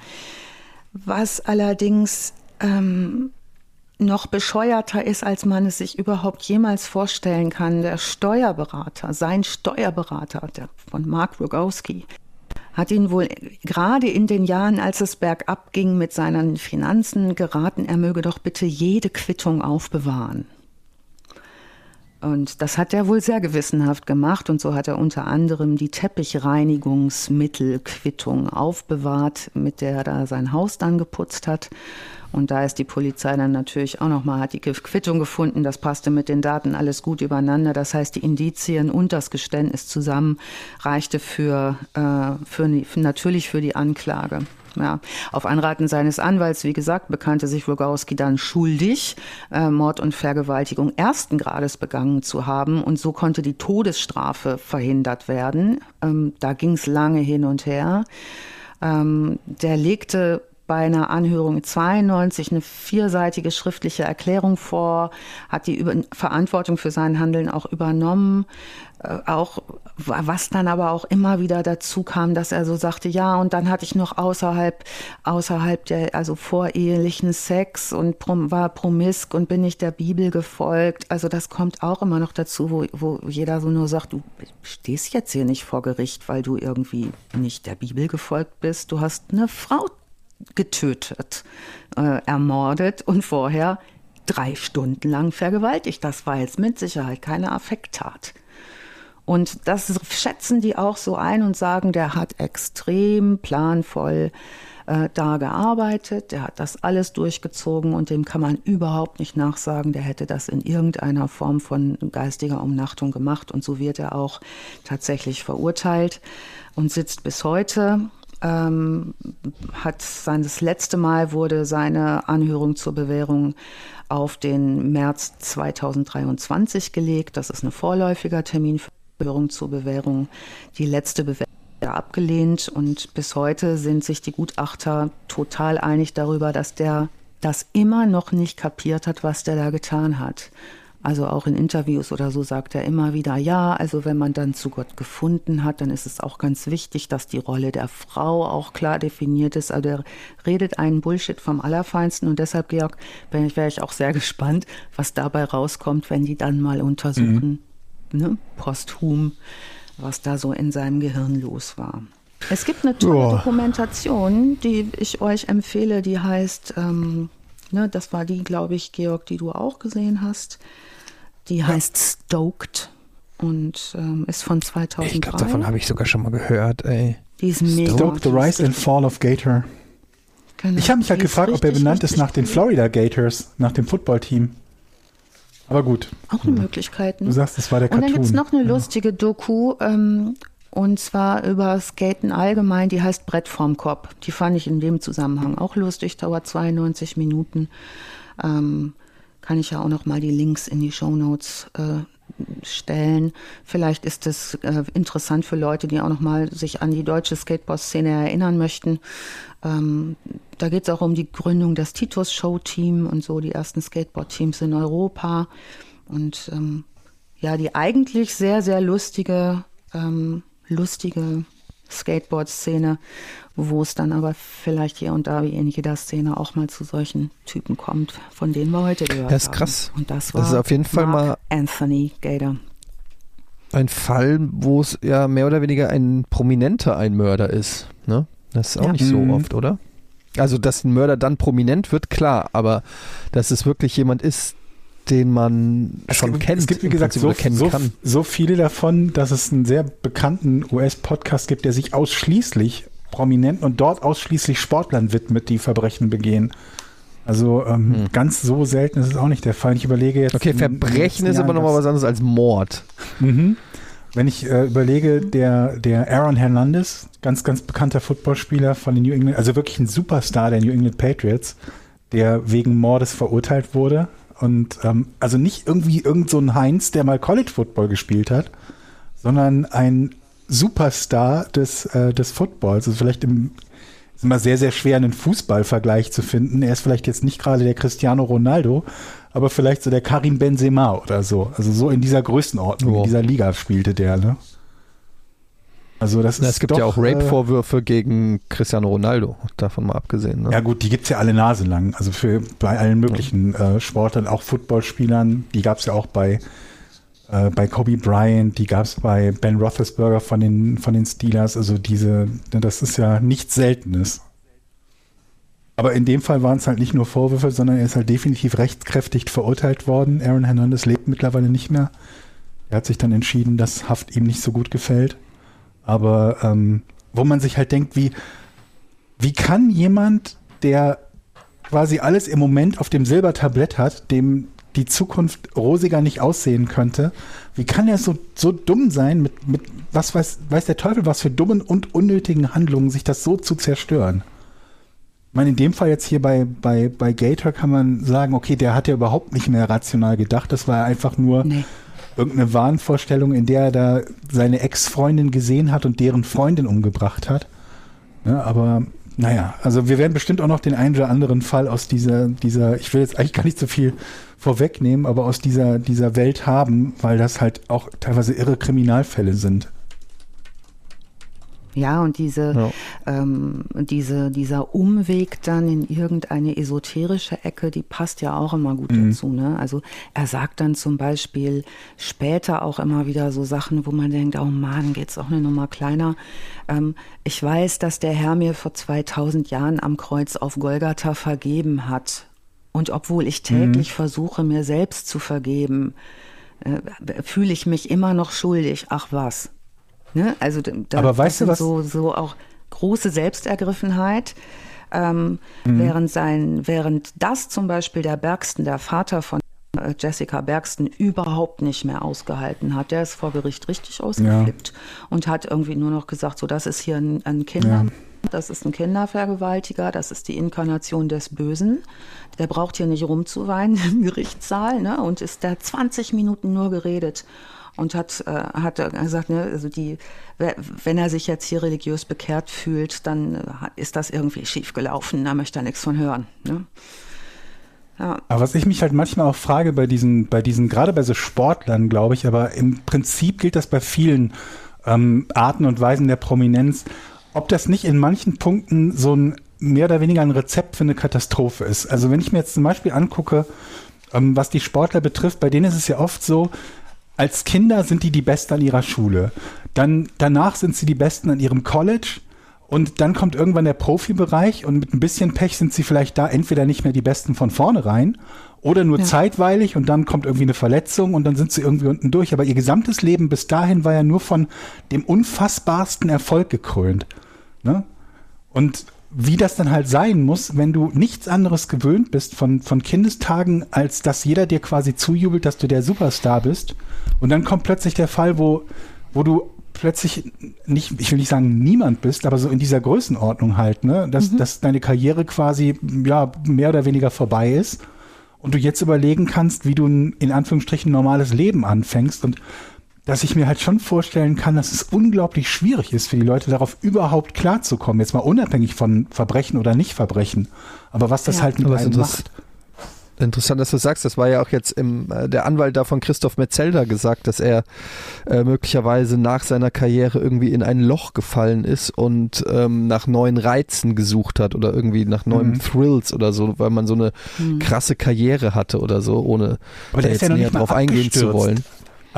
was allerdings ähm, noch bescheuerter ist, als man es sich überhaupt jemals vorstellen kann. Der Steuerberater, sein Steuerberater, der von Mark Rogowski, hat ihn wohl gerade in den Jahren, als es bergab ging mit seinen Finanzen, geraten, er möge doch bitte jede Quittung aufbewahren. Und das hat er wohl sehr gewissenhaft gemacht und so hat er unter anderem die Teppichreinigungsmittelquittung aufbewahrt, mit der er da sein Haus dann geputzt hat. Und da ist die Polizei dann natürlich auch nochmal, hat die Quittung gefunden, das passte mit den Daten alles gut übereinander. Das heißt, die Indizien und das Geständnis zusammen reichte für, äh, für, für natürlich für die Anklage. Ja. Auf Anraten seines Anwalts, wie gesagt, bekannte sich Rogowski dann schuldig, äh, Mord und Vergewaltigung ersten Grades begangen zu haben. Und so konnte die Todesstrafe verhindert werden. Ähm, da ging es lange hin und her. Ähm, der legte bei einer Anhörung 92 eine vierseitige schriftliche Erklärung vor, hat die Verantwortung für sein Handeln auch übernommen. Äh, auch was dann aber auch immer wieder dazu kam, dass er so sagte, ja, und dann hatte ich noch außerhalb, außerhalb der, also vorehelichen Sex und prom, war promisk und bin nicht der Bibel gefolgt. Also das kommt auch immer noch dazu, wo, wo jeder so nur sagt, du stehst jetzt hier nicht vor Gericht, weil du irgendwie nicht der Bibel gefolgt bist. Du hast eine Frau getötet, äh, ermordet und vorher drei Stunden lang vergewaltigt. Das war jetzt mit Sicherheit keine Affekttat. Und das schätzen die auch so ein und sagen, der hat extrem planvoll äh, da gearbeitet, der hat das alles durchgezogen und dem kann man überhaupt nicht nachsagen, der hätte das in irgendeiner Form von geistiger Umnachtung gemacht und so wird er auch tatsächlich verurteilt und sitzt bis heute. Ähm, hat sein das letzte Mal wurde seine Anhörung zur Bewährung auf den März 2023 gelegt. Das ist ein vorläufiger Termin für Hörung zur Bewährung die letzte Bewährung abgelehnt und bis heute sind sich die Gutachter total einig darüber, dass der das immer noch nicht kapiert hat, was der da getan hat. Also auch in Interviews oder so sagt er immer wieder, ja, also wenn man dann zu Gott gefunden hat, dann ist es auch ganz wichtig, dass die Rolle der Frau auch klar definiert ist. Also er redet einen Bullshit vom Allerfeinsten und deshalb, Georg, wäre ich auch sehr gespannt, was dabei rauskommt, wenn die dann mal untersuchen, mhm ne, posthum, was da so in seinem Gehirn los war. Es gibt eine tolle oh. Dokumentation, die ich euch empfehle, die heißt, ähm, ne, das war die, glaube ich, Georg, die du auch gesehen hast. Die heißt Stoked und ähm, ist von 2003. Ich glaube, davon habe ich sogar schon mal gehört, ey. Die ist mega. Stoked, The Rise and Fall of Gator. Genau. Ich habe mich halt gefragt, ob er benannt ist nach den Florida Gators, nach dem Footballteam. Aber gut. Auch eine Möglichkeit. Ne? Du sagst, das war der Cartoon. Und dann gibt es noch eine lustige Doku, ähm, und zwar über Skaten allgemein, die heißt Brett vorm Kopf. Die fand ich in dem Zusammenhang auch lustig, dauert 92 Minuten. Ähm, kann ich ja auch noch mal die Links in die Show Notes äh, stellen. Vielleicht ist es äh, interessant für Leute, die auch noch mal sich an die deutsche Skateboard-Szene erinnern möchten. Ähm, da geht es auch um die Gründung des Titus Show Team und so die ersten Skateboard-Teams in Europa. Und ähm, ja, die eigentlich sehr, sehr lustige, ähm, lustige Skateboard-Szene, wo es dann aber vielleicht hier und da wie in jeder Szene auch mal zu solchen Typen kommt, von denen wir heute gehört haben. Das ist krass. Und das war das ist auf jeden Fall Mark mal Anthony Gator. Ein Fall, wo es ja mehr oder weniger ein prominenter ein Mörder ist. Ne? Das ist auch ja. nicht so mhm. oft, oder? Also, dass ein Mörder dann prominent wird, klar, aber dass es wirklich jemand ist, den man es schon gibt, kennt. Es gibt, wie gesagt, so, so, so, viele davon, dass es einen sehr bekannten US-Podcast gibt, der sich ausschließlich Prominenten und dort ausschließlich Sportlern widmet, die Verbrechen begehen. Also ähm, hm. ganz so selten ist es auch nicht der Fall. Ich überlege jetzt. Okay, Verbrechen ist aber nochmal was anderes als Mord. Mhm. Wenn ich äh, überlege, der, der Aaron Hernandez, ganz, ganz bekannter Footballspieler von den New England, also wirklich ein Superstar der New England Patriots, der wegen Mordes verurteilt wurde. Und ähm, also nicht irgendwie irgend so ein Heinz, der mal College Football gespielt hat, sondern ein Superstar des, äh, des Footballs. Also vielleicht im, ist immer sehr, sehr schwer, einen Fußballvergleich zu finden. Er ist vielleicht jetzt nicht gerade der Cristiano Ronaldo, aber vielleicht so der Karim Benzema oder so. Also so in dieser Größenordnung, oh. in dieser Liga spielte der, ne? Also das Na, ist es gibt doch, ja auch Rape-Vorwürfe äh, gegen Cristiano Ronaldo, davon mal abgesehen. Ne? Ja gut, die gibt es ja alle naselang. Also für bei allen möglichen äh, Sportlern, auch Footballspielern, die gab es ja auch bei, äh, bei Kobe Bryant, die gab es bei Ben Roethlisberger von den, von den Steelers. Also diese, das ist ja nichts Seltenes. Aber in dem Fall waren es halt nicht nur Vorwürfe, sondern er ist halt definitiv rechtskräftig verurteilt worden. Aaron Hernandez lebt mittlerweile nicht mehr. Er hat sich dann entschieden, dass Haft ihm nicht so gut gefällt. Aber ähm, wo man sich halt denkt, wie, wie kann jemand, der quasi alles im Moment auf dem Silbertablett hat, dem die Zukunft rosiger nicht aussehen könnte, wie kann er so, so dumm sein, mit, mit was weiß, weiß der Teufel, was für dummen und unnötigen Handlungen, sich das so zu zerstören? Ich meine, in dem Fall jetzt hier bei, bei, bei Gator kann man sagen, okay, der hat ja überhaupt nicht mehr rational gedacht, das war einfach nur nee irgendeine Wahnvorstellung, in der er da seine Ex-Freundin gesehen hat und deren Freundin umgebracht hat. Ja, aber naja, also wir werden bestimmt auch noch den einen oder anderen Fall aus dieser, dieser, ich will jetzt eigentlich gar nicht so viel vorwegnehmen, aber aus dieser, dieser Welt haben, weil das halt auch teilweise irre Kriminalfälle sind. Ja, und diese, ja. ähm, diese, dieser Umweg dann in irgendeine esoterische Ecke, die passt ja auch immer gut mhm. dazu. Ne? Also er sagt dann zum Beispiel später auch immer wieder so Sachen, wo man denkt, oh Mann, geht's auch eine Nummer kleiner. Ähm, ich weiß, dass der Herr mir vor 2000 Jahren am Kreuz auf Golgatha vergeben hat. Und obwohl ich täglich mhm. versuche, mir selbst zu vergeben, äh, fühle ich mich immer noch schuldig. Ach was. Ne? Also da, Aber weißt du was? So, so auch große Selbstergriffenheit. Ähm, mhm. während sein, während das zum Beispiel der Bergsten, der Vater von äh, Jessica Bergsten überhaupt nicht mehr ausgehalten hat. Der ist vor Gericht richtig ausgeflippt ja. und hat irgendwie nur noch gesagt, so das ist hier ein, ein Kinder, ja. das ist ein Kindervergewaltiger, das ist die Inkarnation des Bösen. Der braucht hier nicht rumzuweinen im Gerichtssaal ne? und ist da 20 Minuten nur geredet und hat, äh, hat gesagt, ne, also die, wenn er sich jetzt hier religiös bekehrt fühlt, dann äh, ist das irgendwie schief gelaufen, da möchte er nichts von hören. Ne? Ja. Aber was ich mich halt manchmal auch frage bei diesen, bei diesen, gerade bei so Sportlern, glaube ich, aber im Prinzip gilt das bei vielen ähm, Arten und Weisen der Prominenz, ob das nicht in manchen Punkten so ein mehr oder weniger ein Rezept für eine Katastrophe ist. Also wenn ich mir jetzt zum Beispiel angucke, ähm, was die Sportler betrifft, bei denen ist es ja oft so, als Kinder sind die die Besten an ihrer Schule. Dann, danach sind sie die Besten an ihrem College. Und dann kommt irgendwann der Profibereich und mit ein bisschen Pech sind sie vielleicht da entweder nicht mehr die Besten von vornherein oder nur ja. zeitweilig und dann kommt irgendwie eine Verletzung und dann sind sie irgendwie unten durch. Aber ihr gesamtes Leben bis dahin war ja nur von dem unfassbarsten Erfolg gekrönt. Ne? Und wie das dann halt sein muss, wenn du nichts anderes gewöhnt bist von, von Kindestagen, als dass jeder dir quasi zujubelt, dass du der Superstar bist. Und dann kommt plötzlich der Fall, wo, wo du plötzlich nicht, ich will nicht sagen niemand bist, aber so in dieser Größenordnung halt, ne, dass, mhm. dass deine Karriere quasi, ja, mehr oder weniger vorbei ist und du jetzt überlegen kannst, wie du ein, in Anführungsstrichen normales Leben anfängst und dass ich mir halt schon vorstellen kann, dass es unglaublich schwierig ist für die Leute darauf überhaupt klarzukommen. Jetzt mal unabhängig von Verbrechen oder Nicht-Verbrechen. Aber was das ja, halt mit einem macht. Interessant, dass du sagst, das war ja auch jetzt im, äh, der Anwalt da von Christoph Metzelder gesagt, dass er äh, möglicherweise nach seiner Karriere irgendwie in ein Loch gefallen ist und ähm, nach neuen Reizen gesucht hat oder irgendwie nach neuen mhm. Thrills oder so, weil man so eine mhm. krasse Karriere hatte oder so, ohne Aber da jetzt ja näher drauf eingehen zu wollen.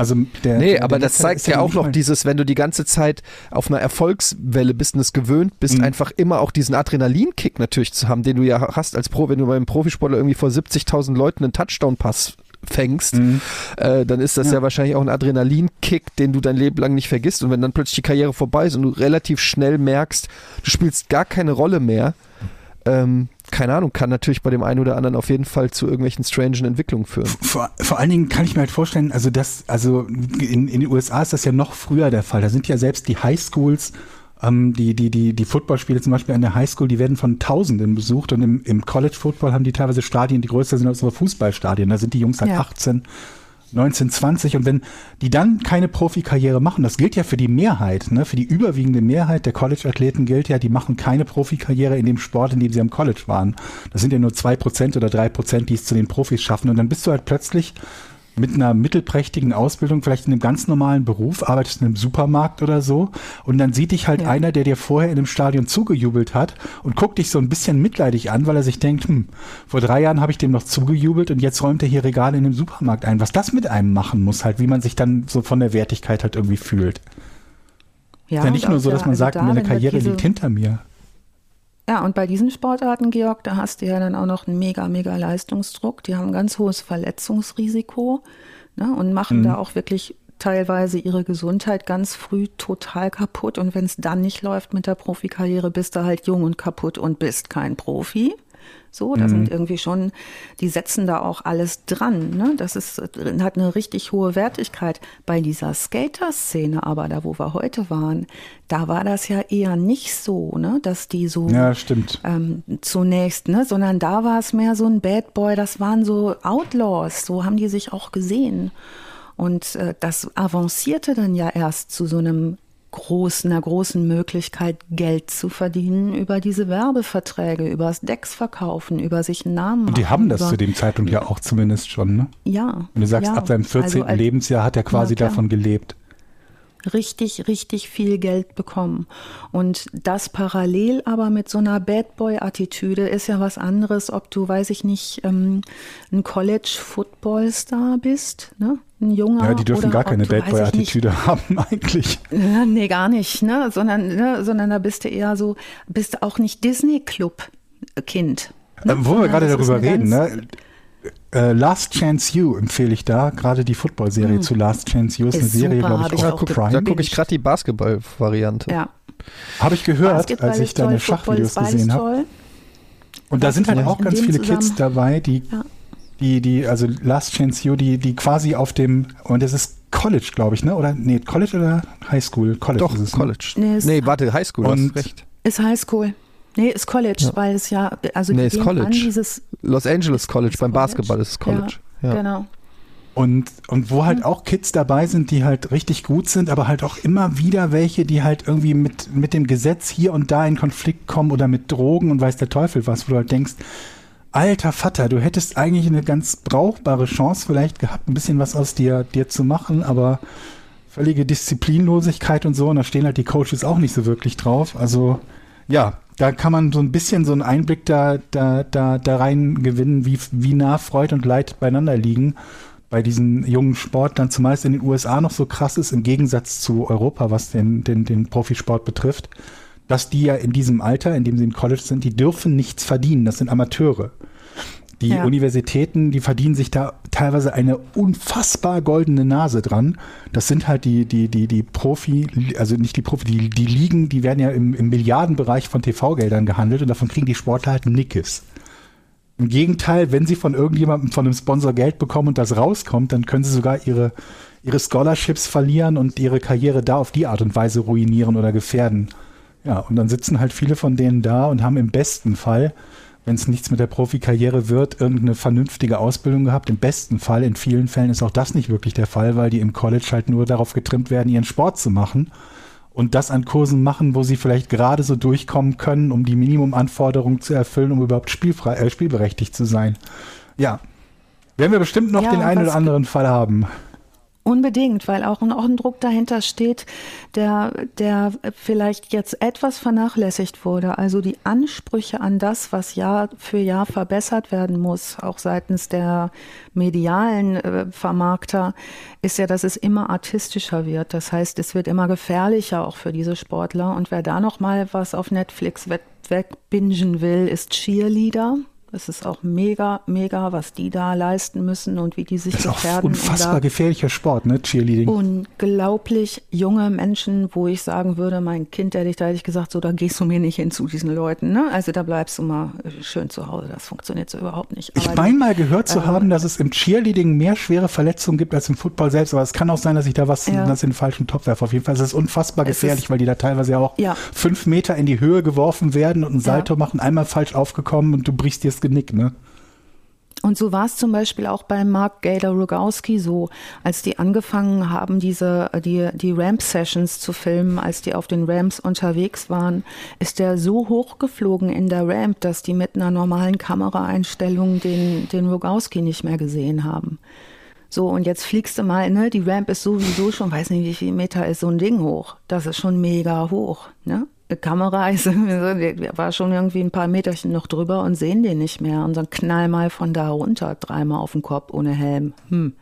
Also der, nee, der, aber das zeigt ja auch noch dieses, wenn du die ganze Zeit auf einer Erfolgswelle bist und es gewöhnt bist, mhm. einfach immer auch diesen Adrenalinkick natürlich zu haben, den du ja hast als Pro, wenn du beim Profisportler irgendwie vor 70.000 Leuten einen Touchdown-Pass fängst, mhm. äh, dann ist das ja. ja. wahrscheinlich auch ein Adrenalinkick, den du dein Leben lang nicht vergisst. Und wenn dann plötzlich die Karriere vorbei ist und du relativ schnell merkst, du spielst gar keine Rolle mehr, ähm, keine Ahnung, kann natürlich bei dem einen oder anderen auf jeden Fall zu irgendwelchen strangen Entwicklungen führen. Vor, vor allen Dingen kann ich mir halt vorstellen, also das, also in, in den USA ist das ja noch früher der Fall. Da sind ja selbst die Highschools, ähm, die, die, die, die Footballspiele zum Beispiel an der Highschool, die werden von Tausenden besucht und im, im College Football haben die teilweise Stadien, die größer sind als unsere Fußballstadien. Da sind die Jungs halt ja. 18 1920 und wenn die dann keine Profikarriere machen, das gilt ja für die Mehrheit, ne, für die überwiegende Mehrheit der College-Athleten gilt ja, die machen keine Profikarriere in dem Sport, in dem sie am College waren. Das sind ja nur zwei Prozent oder drei Prozent, die es zu den Profis schaffen und dann bist du halt plötzlich mit einer mittelprächtigen Ausbildung, vielleicht in einem ganz normalen Beruf, arbeitest in einem Supermarkt oder so und dann sieht dich halt ja. einer, der dir vorher in einem Stadion zugejubelt hat und guckt dich so ein bisschen mitleidig an, weil er sich denkt, hm, vor drei Jahren habe ich dem noch zugejubelt und jetzt räumt er hier Regale in dem Supermarkt ein. Was das mit einem machen muss, halt, wie man sich dann so von der Wertigkeit halt irgendwie fühlt. Ja, ist ja nicht nur so, dass man sagt, da, meine Karriere liegt hinter mir. Ja, und bei diesen Sportarten, Georg, da hast du ja dann auch noch einen mega, mega Leistungsdruck. Die haben ein ganz hohes Verletzungsrisiko ne, und machen mhm. da auch wirklich teilweise ihre Gesundheit ganz früh total kaputt. Und wenn es dann nicht läuft mit der Profikarriere, bist du halt jung und kaputt und bist kein Profi. So, da mhm. sind irgendwie schon, die setzen da auch alles dran. Ne? Das ist, hat eine richtig hohe Wertigkeit. Bei dieser Skater-Szene, aber da, wo wir heute waren, da war das ja eher nicht so, ne? dass die so ja, stimmt. Ähm, zunächst, ne? sondern da war es mehr so ein Bad Boy, das waren so Outlaws, so haben die sich auch gesehen. Und äh, das avancierte dann ja erst zu so einem großen, einer großen Möglichkeit, Geld zu verdienen über diese Werbeverträge, über das Decks verkaufen, über sich einen Namen Und die haben das zu dem Zeitpunkt ja auch zumindest schon, ne? Ja. Und du sagst, ja. ab seinem 14. Also, Lebensjahr hat er quasi davon gelebt richtig, richtig viel Geld bekommen. Und das parallel aber mit so einer Bad Boy-Attitüde ist ja was anderes, ob du, weiß ich nicht, ähm, ein College-Football-Star bist, ne? Ein junger. Ja, die dürfen gar keine Bad Boy-Attitüde haben, eigentlich. Nee, gar nicht, ne? Sondern, ne? Sondern da bist du eher so, bist auch nicht Disney-Club-Kind. Ne? Ähm, wo wir gerade darüber reden, ne? Äh, Last Chance You empfehle ich da, gerade die Football-Serie hm. zu Last Chance You ist, ist eine Serie, glaube ich, auch guck, Da gucke ich gerade die Basketball-Variante. Ja. Habe ich gehört, Basketball als ich deine Schachvideos gesehen habe. Und da sind halt auch ganz viele Kids dabei, die, ja. Die, die, also Last Chance You, die, die quasi auf dem, und das ist College, glaube ich, ne? Oder nee, College oder High School? College Doch, ist es, ne? College. Ne? Nee, nee, warte, High School, und, hast recht. Ist High School. Nee, ist College, ja. weil es ja, also nee, ist College. dieses Los Angeles College, beim College? Basketball ist es College. Ja, ja. Genau. Und, und wo halt mhm. auch Kids dabei sind, die halt richtig gut sind, aber halt auch immer wieder welche, die halt irgendwie mit, mit dem Gesetz hier und da in Konflikt kommen oder mit Drogen und weiß der Teufel was, wo du halt denkst, alter Vater, du hättest eigentlich eine ganz brauchbare Chance vielleicht gehabt, ein bisschen was aus dir, dir zu machen, aber völlige Disziplinlosigkeit und so, und da stehen halt die Coaches auch nicht so wirklich drauf. Also ja, da kann man so ein bisschen so einen Einblick da, da, da, da rein gewinnen, wie, wie nah Freud und Leid beieinander liegen bei diesen jungen Sportlern, es in den USA noch so krass ist, im Gegensatz zu Europa, was den, den, den Profisport betrifft, dass die ja in diesem Alter, in dem sie im College sind, die dürfen nichts verdienen. Das sind Amateure. Die ja. Universitäten, die verdienen sich da teilweise eine unfassbar goldene Nase dran. Das sind halt die, die, die, die Profi, also nicht die Profi, die, die Ligen, die werden ja im, im Milliardenbereich von TV-Geldern gehandelt und davon kriegen die Sportler halt Nickes. Im Gegenteil, wenn sie von irgendjemandem, von einem Sponsor Geld bekommen und das rauskommt, dann können sie sogar ihre, ihre Scholarships verlieren und ihre Karriere da auf die Art und Weise ruinieren oder gefährden. Ja, und dann sitzen halt viele von denen da und haben im besten Fall wenn es nichts mit der Profikarriere wird, irgendeine vernünftige Ausbildung gehabt. Im besten Fall, in vielen Fällen ist auch das nicht wirklich der Fall, weil die im College halt nur darauf getrimmt werden, ihren Sport zu machen und das an Kursen machen, wo sie vielleicht gerade so durchkommen können, um die Minimumanforderungen zu erfüllen, um überhaupt spielfrei, äh, spielberechtigt zu sein. Ja. Werden wir bestimmt noch ja, den einen oder anderen Fall haben. Unbedingt, weil auch, auch ein Druck dahinter steht, der, der vielleicht jetzt etwas vernachlässigt wurde. Also die Ansprüche an das, was Jahr für Jahr verbessert werden muss, auch seitens der medialen äh, Vermarkter, ist ja, dass es immer artistischer wird. Das heißt, es wird immer gefährlicher auch für diese Sportler. Und wer da noch mal was auf Netflix wegbingen will, ist Cheerleader. Es ist auch mega, mega, was die da leisten müssen und wie die sich das gefährden. Ist auch unfassbar gefährlicher Sport, ne, Cheerleading. Unglaublich junge Menschen, wo ich sagen würde, mein Kind hätte ich da ehrlich gesagt, so, da gehst du mir nicht hin zu diesen Leuten, ne? Also da bleibst du mal schön zu Hause. Das funktioniert so überhaupt nicht. Aber ich meine mal gehört zu äh, haben, dass es im Cheerleading mehr schwere Verletzungen gibt als im Football selbst, aber es kann auch sein, dass ich da was ja. das in den falschen Topf werfe. Auf jeden Fall ist es unfassbar gefährlich, ist, weil die da teilweise auch ja. fünf Meter in die Höhe geworfen werden und ein Salto ja. machen, einmal falsch aufgekommen und du brichst dir das Genick, ne? Und so war es zum Beispiel auch bei Mark Gator Rogowski so, als die angefangen haben, diese, die, die Ramp-Sessions zu filmen, als die auf den Ramps unterwegs waren, ist der so hochgeflogen in der Ramp, dass die mit einer normalen Kameraeinstellung den, den Rogowski nicht mehr gesehen haben. So, und jetzt fliegst du mal, ne? Die Ramp ist sowieso schon, weiß nicht, wie viel Meter ist so ein Ding hoch. Das ist schon mega hoch, ne? Kamera ist, war schon irgendwie ein paar Meterchen noch drüber und sehen den nicht mehr. Und dann knall mal von da runter, dreimal auf den Kopf ohne Helm. Hm.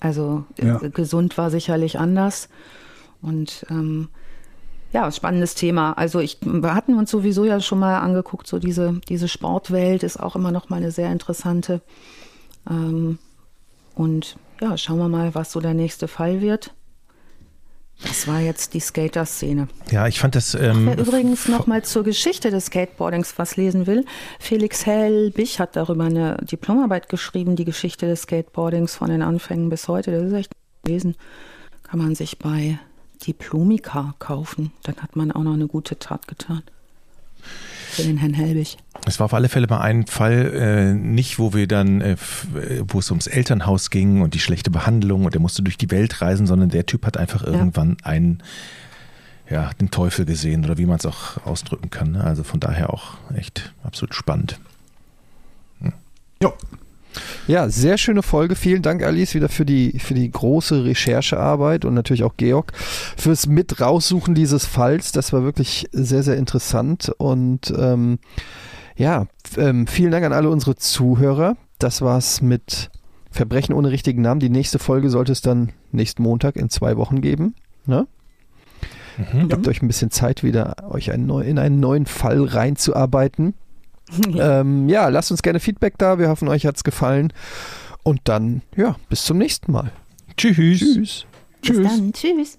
Also ja. gesund war sicherlich anders. Und ähm, ja, spannendes Thema. Also ich, wir hatten uns sowieso ja schon mal angeguckt, so diese, diese Sportwelt ist auch immer noch mal eine sehr interessante. Ähm, und ja, schauen wir mal, was so der nächste Fall wird. Das war jetzt die Skater-Szene. Ja, ich fand das. Ähm, Wer übrigens noch mal zur Geschichte des Skateboardings was lesen will, Felix Helbig hat darüber eine Diplomarbeit geschrieben, die Geschichte des Skateboardings von den Anfängen bis heute. Das ist echt gelesen. Kann man sich bei Diplomika kaufen. Dann hat man auch noch eine gute Tat getan. Für den Herrn Helbig. Es war auf alle Fälle mal ein Fall, äh, nicht wo wir dann, äh, wo es ums Elternhaus ging und die schlechte Behandlung und er musste durch die Welt reisen, sondern der Typ hat einfach irgendwann ja. einen, ja, den Teufel gesehen oder wie man es auch ausdrücken kann. Ne? Also von daher auch echt absolut spannend. Hm. Ja. Ja, sehr schöne Folge. Vielen Dank, Alice, wieder für die, für die große Recherchearbeit und natürlich auch Georg fürs Mit raussuchen dieses Falls. Das war wirklich sehr, sehr interessant. Und ähm, ja, ähm, vielen Dank an alle unsere Zuhörer. Das war's mit Verbrechen ohne richtigen Namen. Die nächste Folge sollte es dann nächsten Montag in zwei Wochen geben. Ne? Mhm. Gebt euch ein bisschen Zeit, wieder euch ein neu, in einen neuen Fall reinzuarbeiten. ähm, ja, lasst uns gerne Feedback da. Wir hoffen, euch hat es gefallen. Und dann, ja, bis zum nächsten Mal. Tschüss. Tschüss. Bis Tschüss. dann. Tschüss.